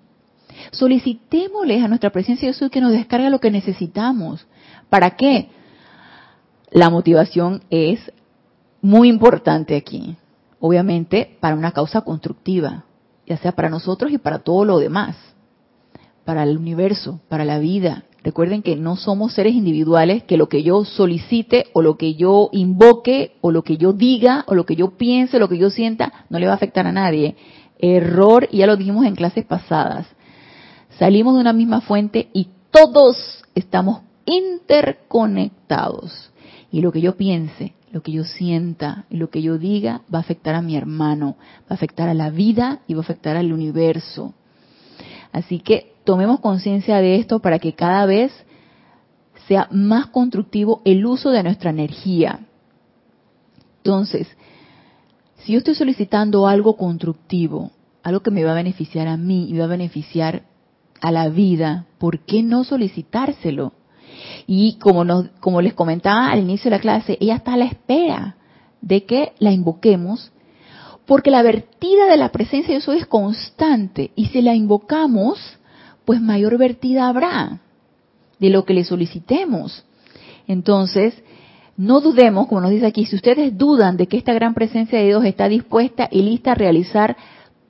Solicitémosles a nuestra presencia de Jesús que nos descargue lo que necesitamos. ¿Para qué? La motivación es muy importante aquí. Obviamente para una causa constructiva, ya sea para nosotros y para todo lo demás. Para el universo, para la vida Recuerden que no somos seres individuales, que lo que yo solicite o lo que yo invoque o lo que yo diga o lo que yo piense, lo que yo sienta, no le va a afectar a nadie. Error, y ya lo dijimos en clases pasadas. Salimos de una misma fuente y todos estamos interconectados. Y lo que yo piense, lo que yo sienta lo que yo diga va a afectar a mi hermano, va a afectar a la vida y va a afectar al universo. Así que tomemos conciencia de esto para que cada vez sea más constructivo el uso de nuestra energía. Entonces, si yo estoy solicitando algo constructivo, algo que me va a beneficiar a mí y va a beneficiar a la vida, ¿por qué no solicitárselo? Y como, nos, como les comentaba al inicio de la clase, ella está a la espera de que la invoquemos, porque la vertida de la presencia de Dios es constante, y si la invocamos, pues mayor vertida habrá de lo que le solicitemos. Entonces, no dudemos, como nos dice aquí, si ustedes dudan de que esta gran presencia de Dios está dispuesta y lista a realizar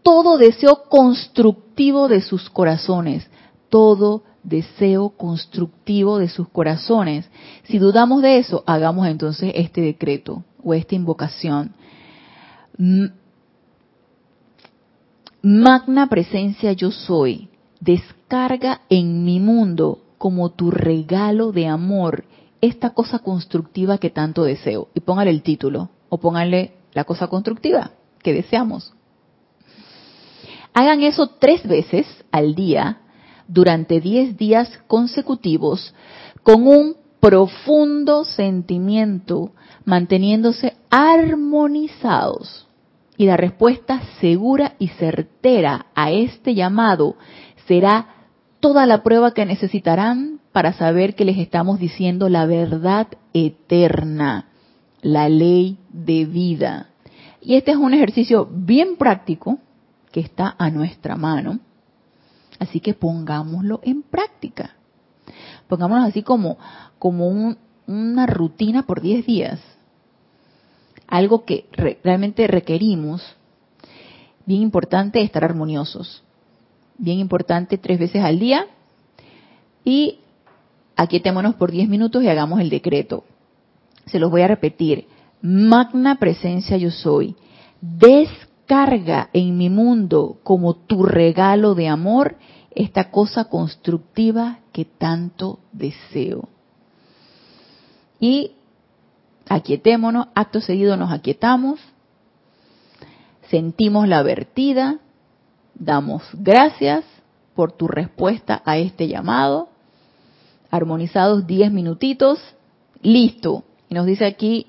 todo deseo constructivo de sus corazones, todo deseo constructivo de sus corazones. Si dudamos de eso, hagamos entonces este decreto o esta invocación. Magna presencia yo soy, descarga en mi mundo como tu regalo de amor esta cosa constructiva que tanto deseo. Y póngale el título o póngale la cosa constructiva que deseamos. Hagan eso tres veces al día durante diez días consecutivos con un profundo sentimiento, manteniéndose armonizados. Y la respuesta segura y certera a este llamado será toda la prueba que necesitarán para saber que les estamos diciendo la verdad eterna, la ley de vida. Y este es un ejercicio bien práctico que está a nuestra mano Así que pongámoslo en práctica. Pongámoslo así como, como una rutina por 10 días. Algo que realmente requerimos. Bien importante estar armoniosos. Bien importante tres veces al día. Y aquietémonos por 10 minutos y hagamos el decreto. Se los voy a repetir. Magna presencia yo soy. Des carga en mi mundo como tu regalo de amor esta cosa constructiva que tanto deseo. Y aquietémonos, acto seguido nos aquietamos, sentimos la vertida, damos gracias por tu respuesta a este llamado, armonizados 10 minutitos, listo. Y nos dice aquí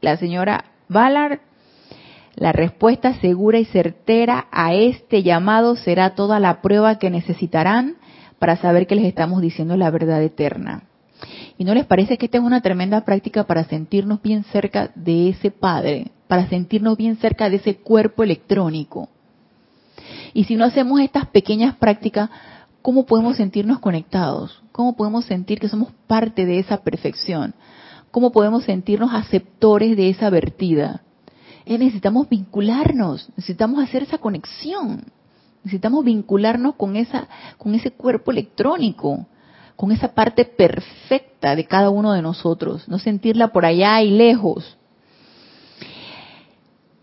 la señora Ballard, la respuesta segura y certera a este llamado será toda la prueba que necesitarán para saber que les estamos diciendo la verdad eterna. ¿Y no les parece que esta es una tremenda práctica para sentirnos bien cerca de ese Padre, para sentirnos bien cerca de ese cuerpo electrónico? Y si no hacemos estas pequeñas prácticas, ¿cómo podemos sentirnos conectados? ¿Cómo podemos sentir que somos parte de esa perfección? ¿Cómo podemos sentirnos aceptores de esa vertida? Necesitamos vincularnos, necesitamos hacer esa conexión, necesitamos vincularnos con esa, con ese cuerpo electrónico, con esa parte perfecta de cada uno de nosotros, no sentirla por allá y lejos.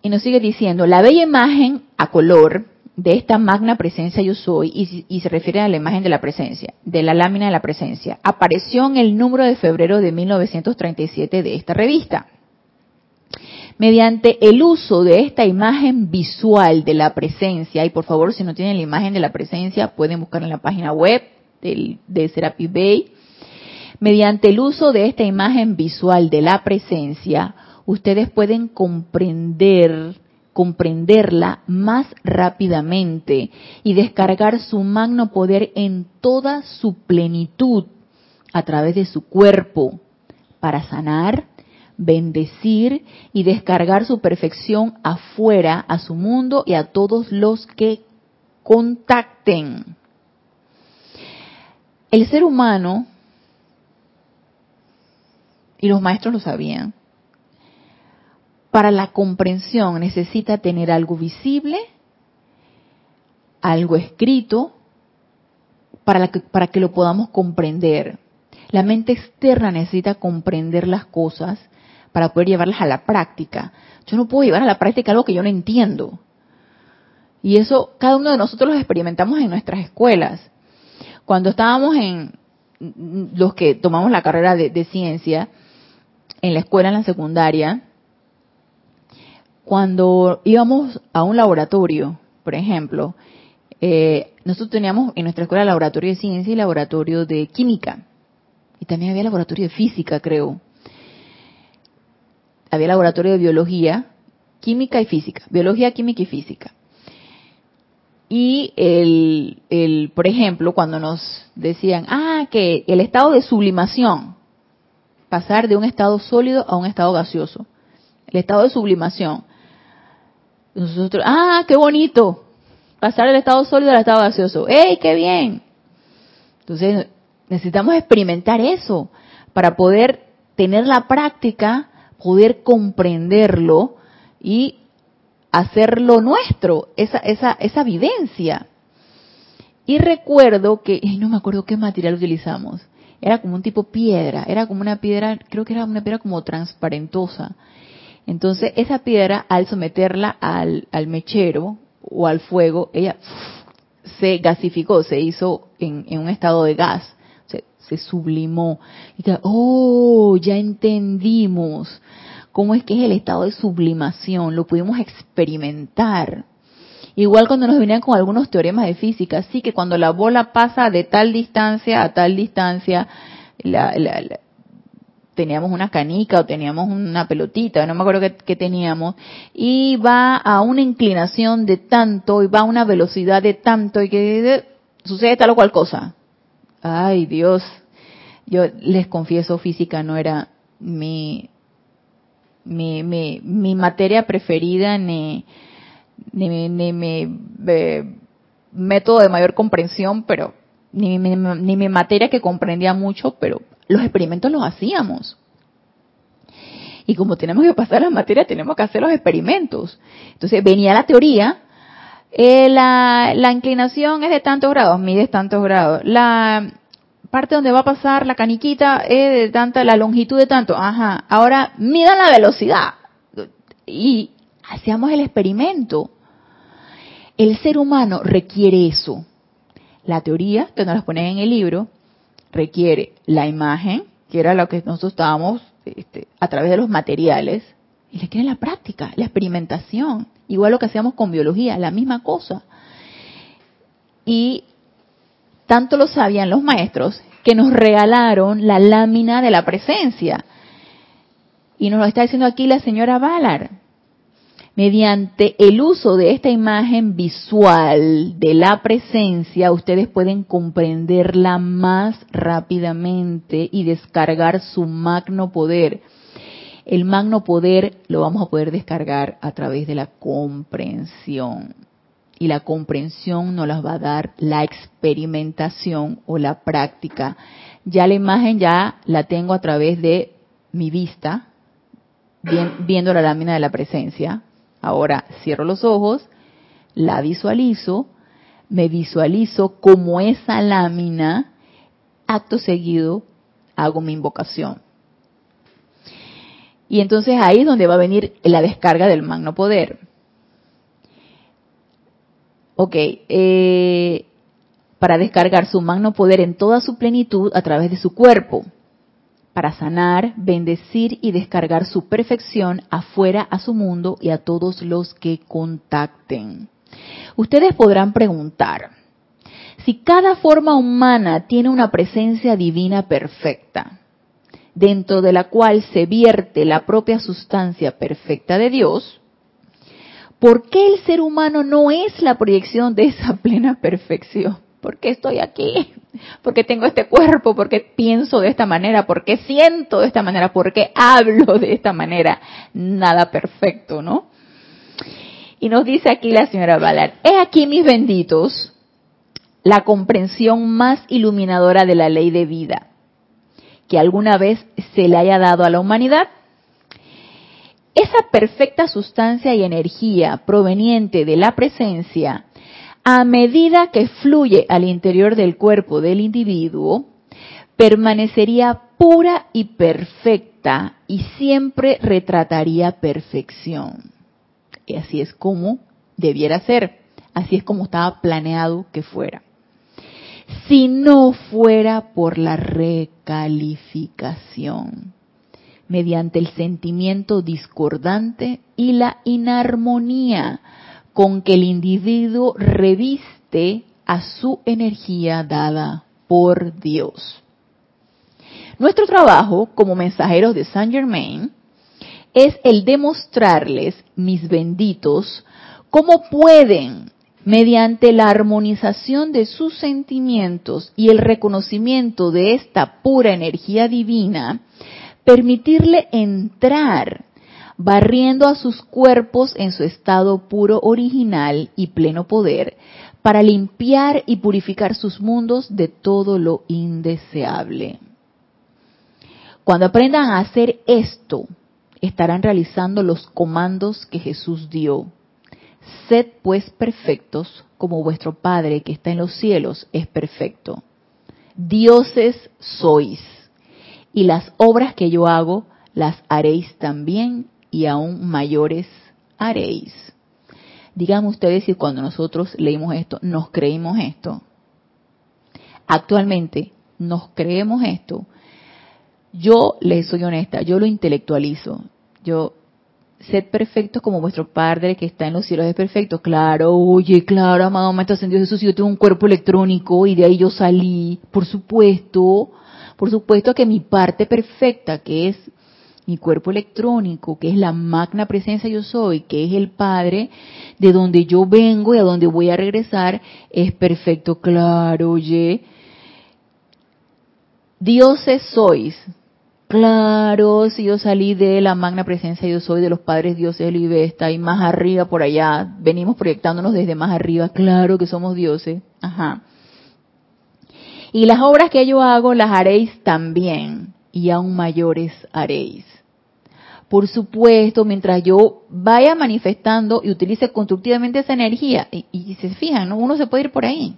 Y nos sigue diciendo, la bella imagen a color de esta magna presencia yo soy, y, y, se refiere a la imagen de la presencia, de la lámina de la presencia, apareció en el número de febrero de 1937 de esta revista mediante el uso de esta imagen visual de la presencia, y por favor si no tienen la imagen de la presencia pueden buscar en la página web de Serapi Bay, mediante el uso de esta imagen visual de la presencia, ustedes pueden comprender comprenderla más rápidamente y descargar su magno poder en toda su plenitud a través de su cuerpo para sanar, bendecir y descargar su perfección afuera, a su mundo y a todos los que contacten. El ser humano, y los maestros lo sabían, para la comprensión necesita tener algo visible, algo escrito para, que, para que lo podamos comprender. La mente externa necesita comprender las cosas para poder llevarlas a la práctica. Yo no puedo llevar a la práctica algo que yo no entiendo. Y eso cada uno de nosotros lo experimentamos en nuestras escuelas. Cuando estábamos en los que tomamos la carrera de, ciencia, en la escuela, en la secundaria, cuando íbamos a un laboratorio, por ejemplo, eh, nosotros teníamos en nuestra escuela laboratorio de ciencia y laboratorio de química. Y también había laboratorio de física, creo. Había laboratorio de biología, química y física. Biología, química y física. Y el, el, por ejemplo, cuando nos decían, ah, que el estado de sublimación, pasar de un estado sólido a un estado gaseoso. El estado de sublimación. Nosotros, ah, qué bonito. Pasar del estado sólido al estado gaseoso. ¡Ey, qué bien! Entonces, necesitamos experimentar eso para poder tener la práctica, poder comprenderlo y hacerlo nuestro, esa, esa, esa vivencia. Y recuerdo que, no me acuerdo qué material utilizamos, era como un tipo piedra, era como una piedra, creo que era una piedra como transparentosa. Entonces esa piedra, al someterla al, al mechero o al fuego, ella se gasificó, se hizo en, en un estado de gas, se, sublimó. Y oh, ya entendimos cómo es que es el estado de sublimación, lo pudimos experimentar. Igual cuando nos venían con algunos teoremas de física, sí que cuando la bola pasa de tal distancia a tal distancia, teníamos una canica o teníamos una pelotita, no me acuerdo qué, teníamos, y va a una inclinación de tanto y va a una velocidad de tanto y que sucede tal o cual cosa. Ay Dios, yo les confieso, física no era mi, mi, mi, materia preferida ni, ni, ni mi eh, método de mayor comprensión, pero ni, ni mi materia que comprendía mucho, pero los experimentos los hacíamos. Y como tenemos que pasar la materia, tenemos que hacer los experimentos. Entonces venía la teoría, eh, la, la inclinación es de tantos grados, mide tantos grados. La, parte donde va a pasar la caniquita es de tanta, la longitud de tanto. Ajá. Ahora midan la velocidad. Y hacíamos el experimento. El ser humano requiere eso. La teoría, que nos la ponen en el libro, requiere la imagen, que era lo que nosotros estábamos este, a través de los materiales, y requiere la práctica, la experimentación. Igual lo que hacíamos con biología, la misma cosa. Y tanto lo sabían los maestros que nos regalaron la lámina de la presencia. Y nos lo está diciendo aquí la señora Valar. Mediante el uso de esta imagen visual de la presencia, ustedes pueden comprenderla más rápidamente y descargar su magno poder. El magno poder lo vamos a poder descargar a través de la comprensión y la comprensión nos las va a dar la experimentación o la práctica. Ya la imagen ya la tengo a través de mi vista, viendo la lámina de la presencia. Ahora cierro los ojos, la visualizo, me visualizo como esa lámina, acto seguido hago mi invocación. Y entonces ahí es donde va a venir la descarga del magno poder. Ok, eh, para descargar su magno poder en toda su plenitud a través de su cuerpo, para sanar, bendecir y descargar su perfección afuera a su mundo y a todos los que contacten. Ustedes podrán preguntar, si cada forma humana tiene una presencia divina perfecta, dentro de la cual se vierte la propia sustancia perfecta de Dios, ¿Por qué el ser humano no es la proyección de esa (laughs) plena perfección? ¿Por qué estoy aquí? ¿Por qué tengo este cuerpo? ¿Por qué pienso de esta manera? ¿Por qué siento de esta manera? ¿Por qué hablo de esta manera? Nada perfecto, ¿no? Y nos dice aquí la señora Ballard, he aquí mis benditos, la comprensión más iluminadora de la ley de vida que alguna vez se le haya dado a la humanidad esa perfecta sustancia y energía proveniente de la presencia a medida que fluye al interior del cuerpo del individuo, permanecería pura y perfecta y siempre retrataría perfección. Y así es como debiera ser, así es como estaba planeado que fuera. Si no fuera por la recalificación, mediante el sentimiento discordante y la inarmonía con que el individuo reviste a su energía dada por Dios. Nuestro trabajo como mensajeros de Saint Germain es el demostrarles, mis benditos, cómo pueden, mediante la armonización de sus sentimientos y el reconocimiento de esta pura energía divina, permitirle entrar, barriendo a sus cuerpos en su estado puro original y pleno poder, para limpiar y purificar sus mundos de todo lo indeseable. Cuando aprendan a hacer esto, estarán realizando los comandos que Jesús dio. Sed pues perfectos como vuestro Padre que está en los cielos es perfecto. Dioses sois, y las obras que yo hago las haréis también y aún mayores haréis. Díganme ustedes si cuando nosotros leímos esto nos creímos esto. Actualmente nos creemos esto yo les soy honesta, yo lo intelectualizo. Yo, sed perfectos como vuestro Padre que está en los cielos es perfecto. Claro, oye, claro, amado Maestro Ascendido Jesús, yo tengo un cuerpo electrónico y de ahí yo salí. Por supuesto, por supuesto que mi parte perfecta, que es mi cuerpo electrónico, que es la magna presencia yo soy, que es el Padre, de donde yo vengo y a donde voy a regresar, es perfecto. Claro, oye. Dioses sois, Claro, si yo salí de la magna presencia, yo soy de los padres dioses y Vesta y más arriba por allá, venimos proyectándonos desde más arriba, claro que somos dioses. Ajá. Y las obras que yo hago las haréis también, y aún mayores haréis. Por supuesto, mientras yo vaya manifestando y utilice constructivamente esa energía, y, y se fijan, ¿no? uno se puede ir por ahí,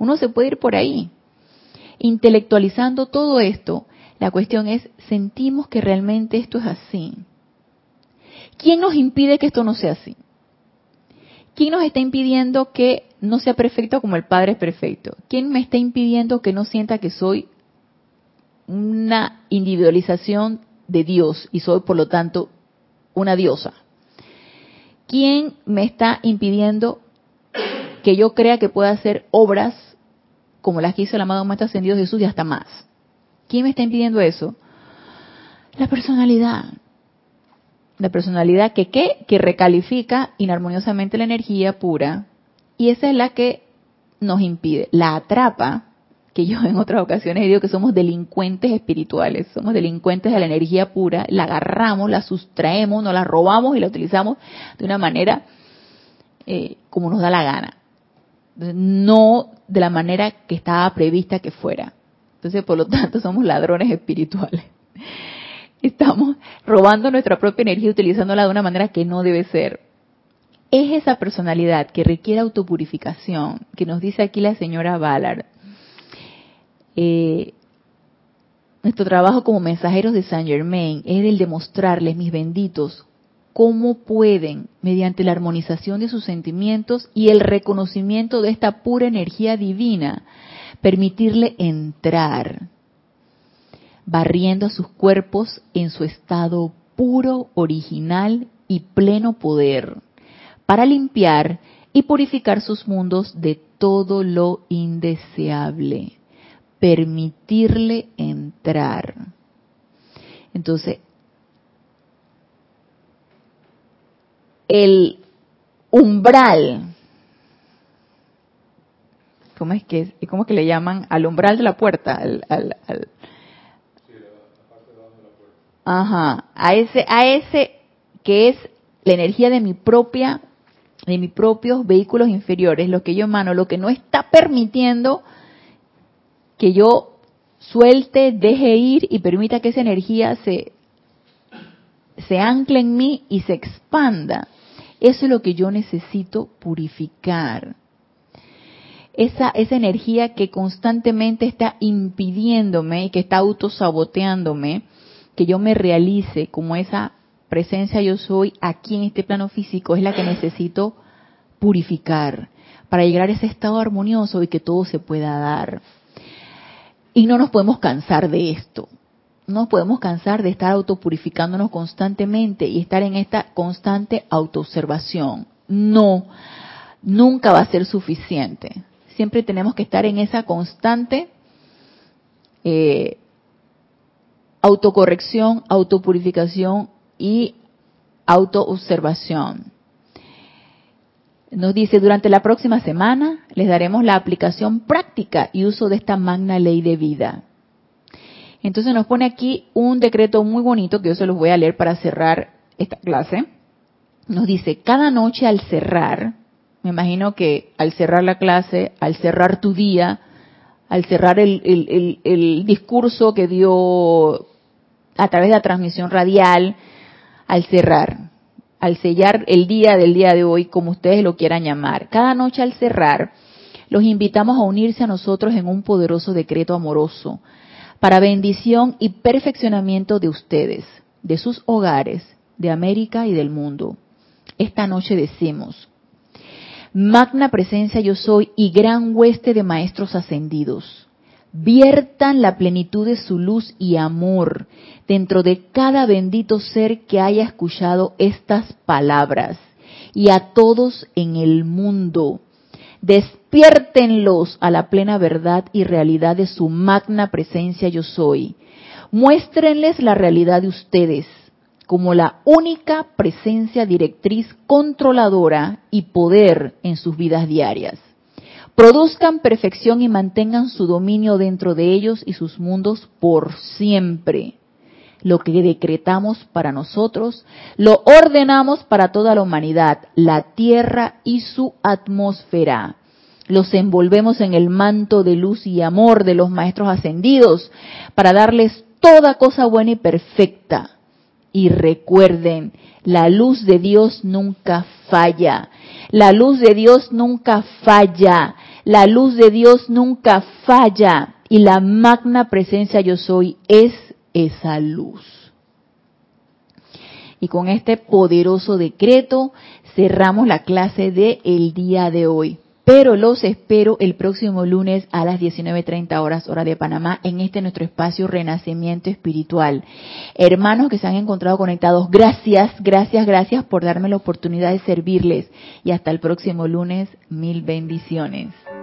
uno se puede ir por ahí, intelectualizando todo esto, la cuestión es, ¿sentimos que realmente esto es así? ¿Quién nos impide que esto no sea así? ¿Quién nos está impidiendo que no sea perfecto como el Padre es perfecto? ¿Quién me está impidiendo que no sienta que soy una individualización de Dios y soy por lo tanto una diosa? ¿Quién me está impidiendo que yo crea que pueda hacer obras como las que hizo el amado Maestro Ascendido Jesús y hasta más? ¿Quién me está impidiendo eso? La personalidad. La personalidad que qué? Que recalifica inarmoniosamente la energía pura y esa es la que nos impide, la atrapa, que yo en otras ocasiones dicho que somos delincuentes espirituales, somos delincuentes de la energía pura, la agarramos, la sustraemos, nos la robamos y la utilizamos de una manera eh, como nos da la gana, no de la manera que estaba prevista que fuera. Entonces, por lo tanto, (laughs) somos ladrones espirituales. Estamos robando nuestra propia energía utilizándola de una manera que no debe ser. Es esa personalidad que requiere autopurificación, que nos dice aquí la señora Ballard. Eh, nuestro trabajo como mensajeros de Saint Germain es el demostrarles, mis benditos, cómo pueden, mediante la armonización de sus sentimientos y el reconocimiento de esta pura energía divina, permitirle entrar, barriendo a sus cuerpos en su estado puro, original y pleno poder, para limpiar y purificar sus mundos de todo lo indeseable, permitirle entrar. Entonces, el umbral ¿cómo es que cómo que le llaman al umbral de la puerta? Al, al, Ajá, a ese, a ese que es la energía de mi propia, de mis propios vehículos inferiores, lo que yo emano, lo que no está permitiendo que yo suelte, deje ir y permita que esa energía se, se ancle en mí y se expanda. Eso es lo que yo necesito purificar. Esa, esa energía que constantemente está impidiéndome y que está autosaboteándome que yo me realice como esa presencia yo soy aquí en este plano físico es la que necesito purificar para llegar a ese estado armonioso y que todo se pueda dar. Y no nos podemos cansar de esto. No nos podemos cansar de estar autopurificándonos constantemente y estar en esta constante autoobservación. No, nunca va a ser suficiente. Siempre tenemos que estar en esa constante eh, autocorrección, autopurificación y autoobservación. Nos dice, durante la próxima semana les daremos la aplicación práctica y uso de esta magna ley de vida. Entonces nos pone aquí un decreto muy bonito que yo se los voy a leer para cerrar esta clase. Nos dice, cada noche al cerrar, me imagino que al cerrar la clase, al cerrar tu día, al cerrar el, el discurso que dio a través de la transmisión radial, al cerrar, al sellar el día del día de hoy, como ustedes lo quieran llamar. Cada noche al cerrar, los invitamos a unirse a nosotros en un poderoso decreto amoroso para bendición y perfeccionamiento de ustedes, de sus hogares, de América y del mundo. Esta noche decimos, Magna presencia yo soy y gran hueste de maestros ascendidos viertan la plenitud de su luz y amor dentro de cada bendito ser que haya escuchado estas palabras y a todos en el mundo. Despiértenlos a la plena verdad y realidad de su magna presencia yo soy. Muéstrenles la realidad de ustedes como la única presencia directriz controladora y poder en sus vidas diarias produzcan perfección y mantengan su dominio dentro de ellos y sus mundos por siempre. Lo que decretamos para nosotros, lo ordenamos para toda la humanidad, la tierra y su atmósfera. Los envolvemos en el manto de luz y amor de los maestros ascendidos para darles toda cosa buena y perfecta. Y recuerden, la luz de Dios nunca falla. La luz de Dios nunca falla. La luz de Dios nunca falla. Y la magna presencia yo soy es esa luz. Y con este poderoso decreto cerramos la clase del el día de hoy pero los espero el próximo lunes a las 19.30 horas hora de Panamá en este nuestro espacio Renacimiento Espiritual. Hermanos que se han encontrado conectados, gracias, gracias, gracias por darme la oportunidad de servirles y hasta el próximo lunes, mil bendiciones.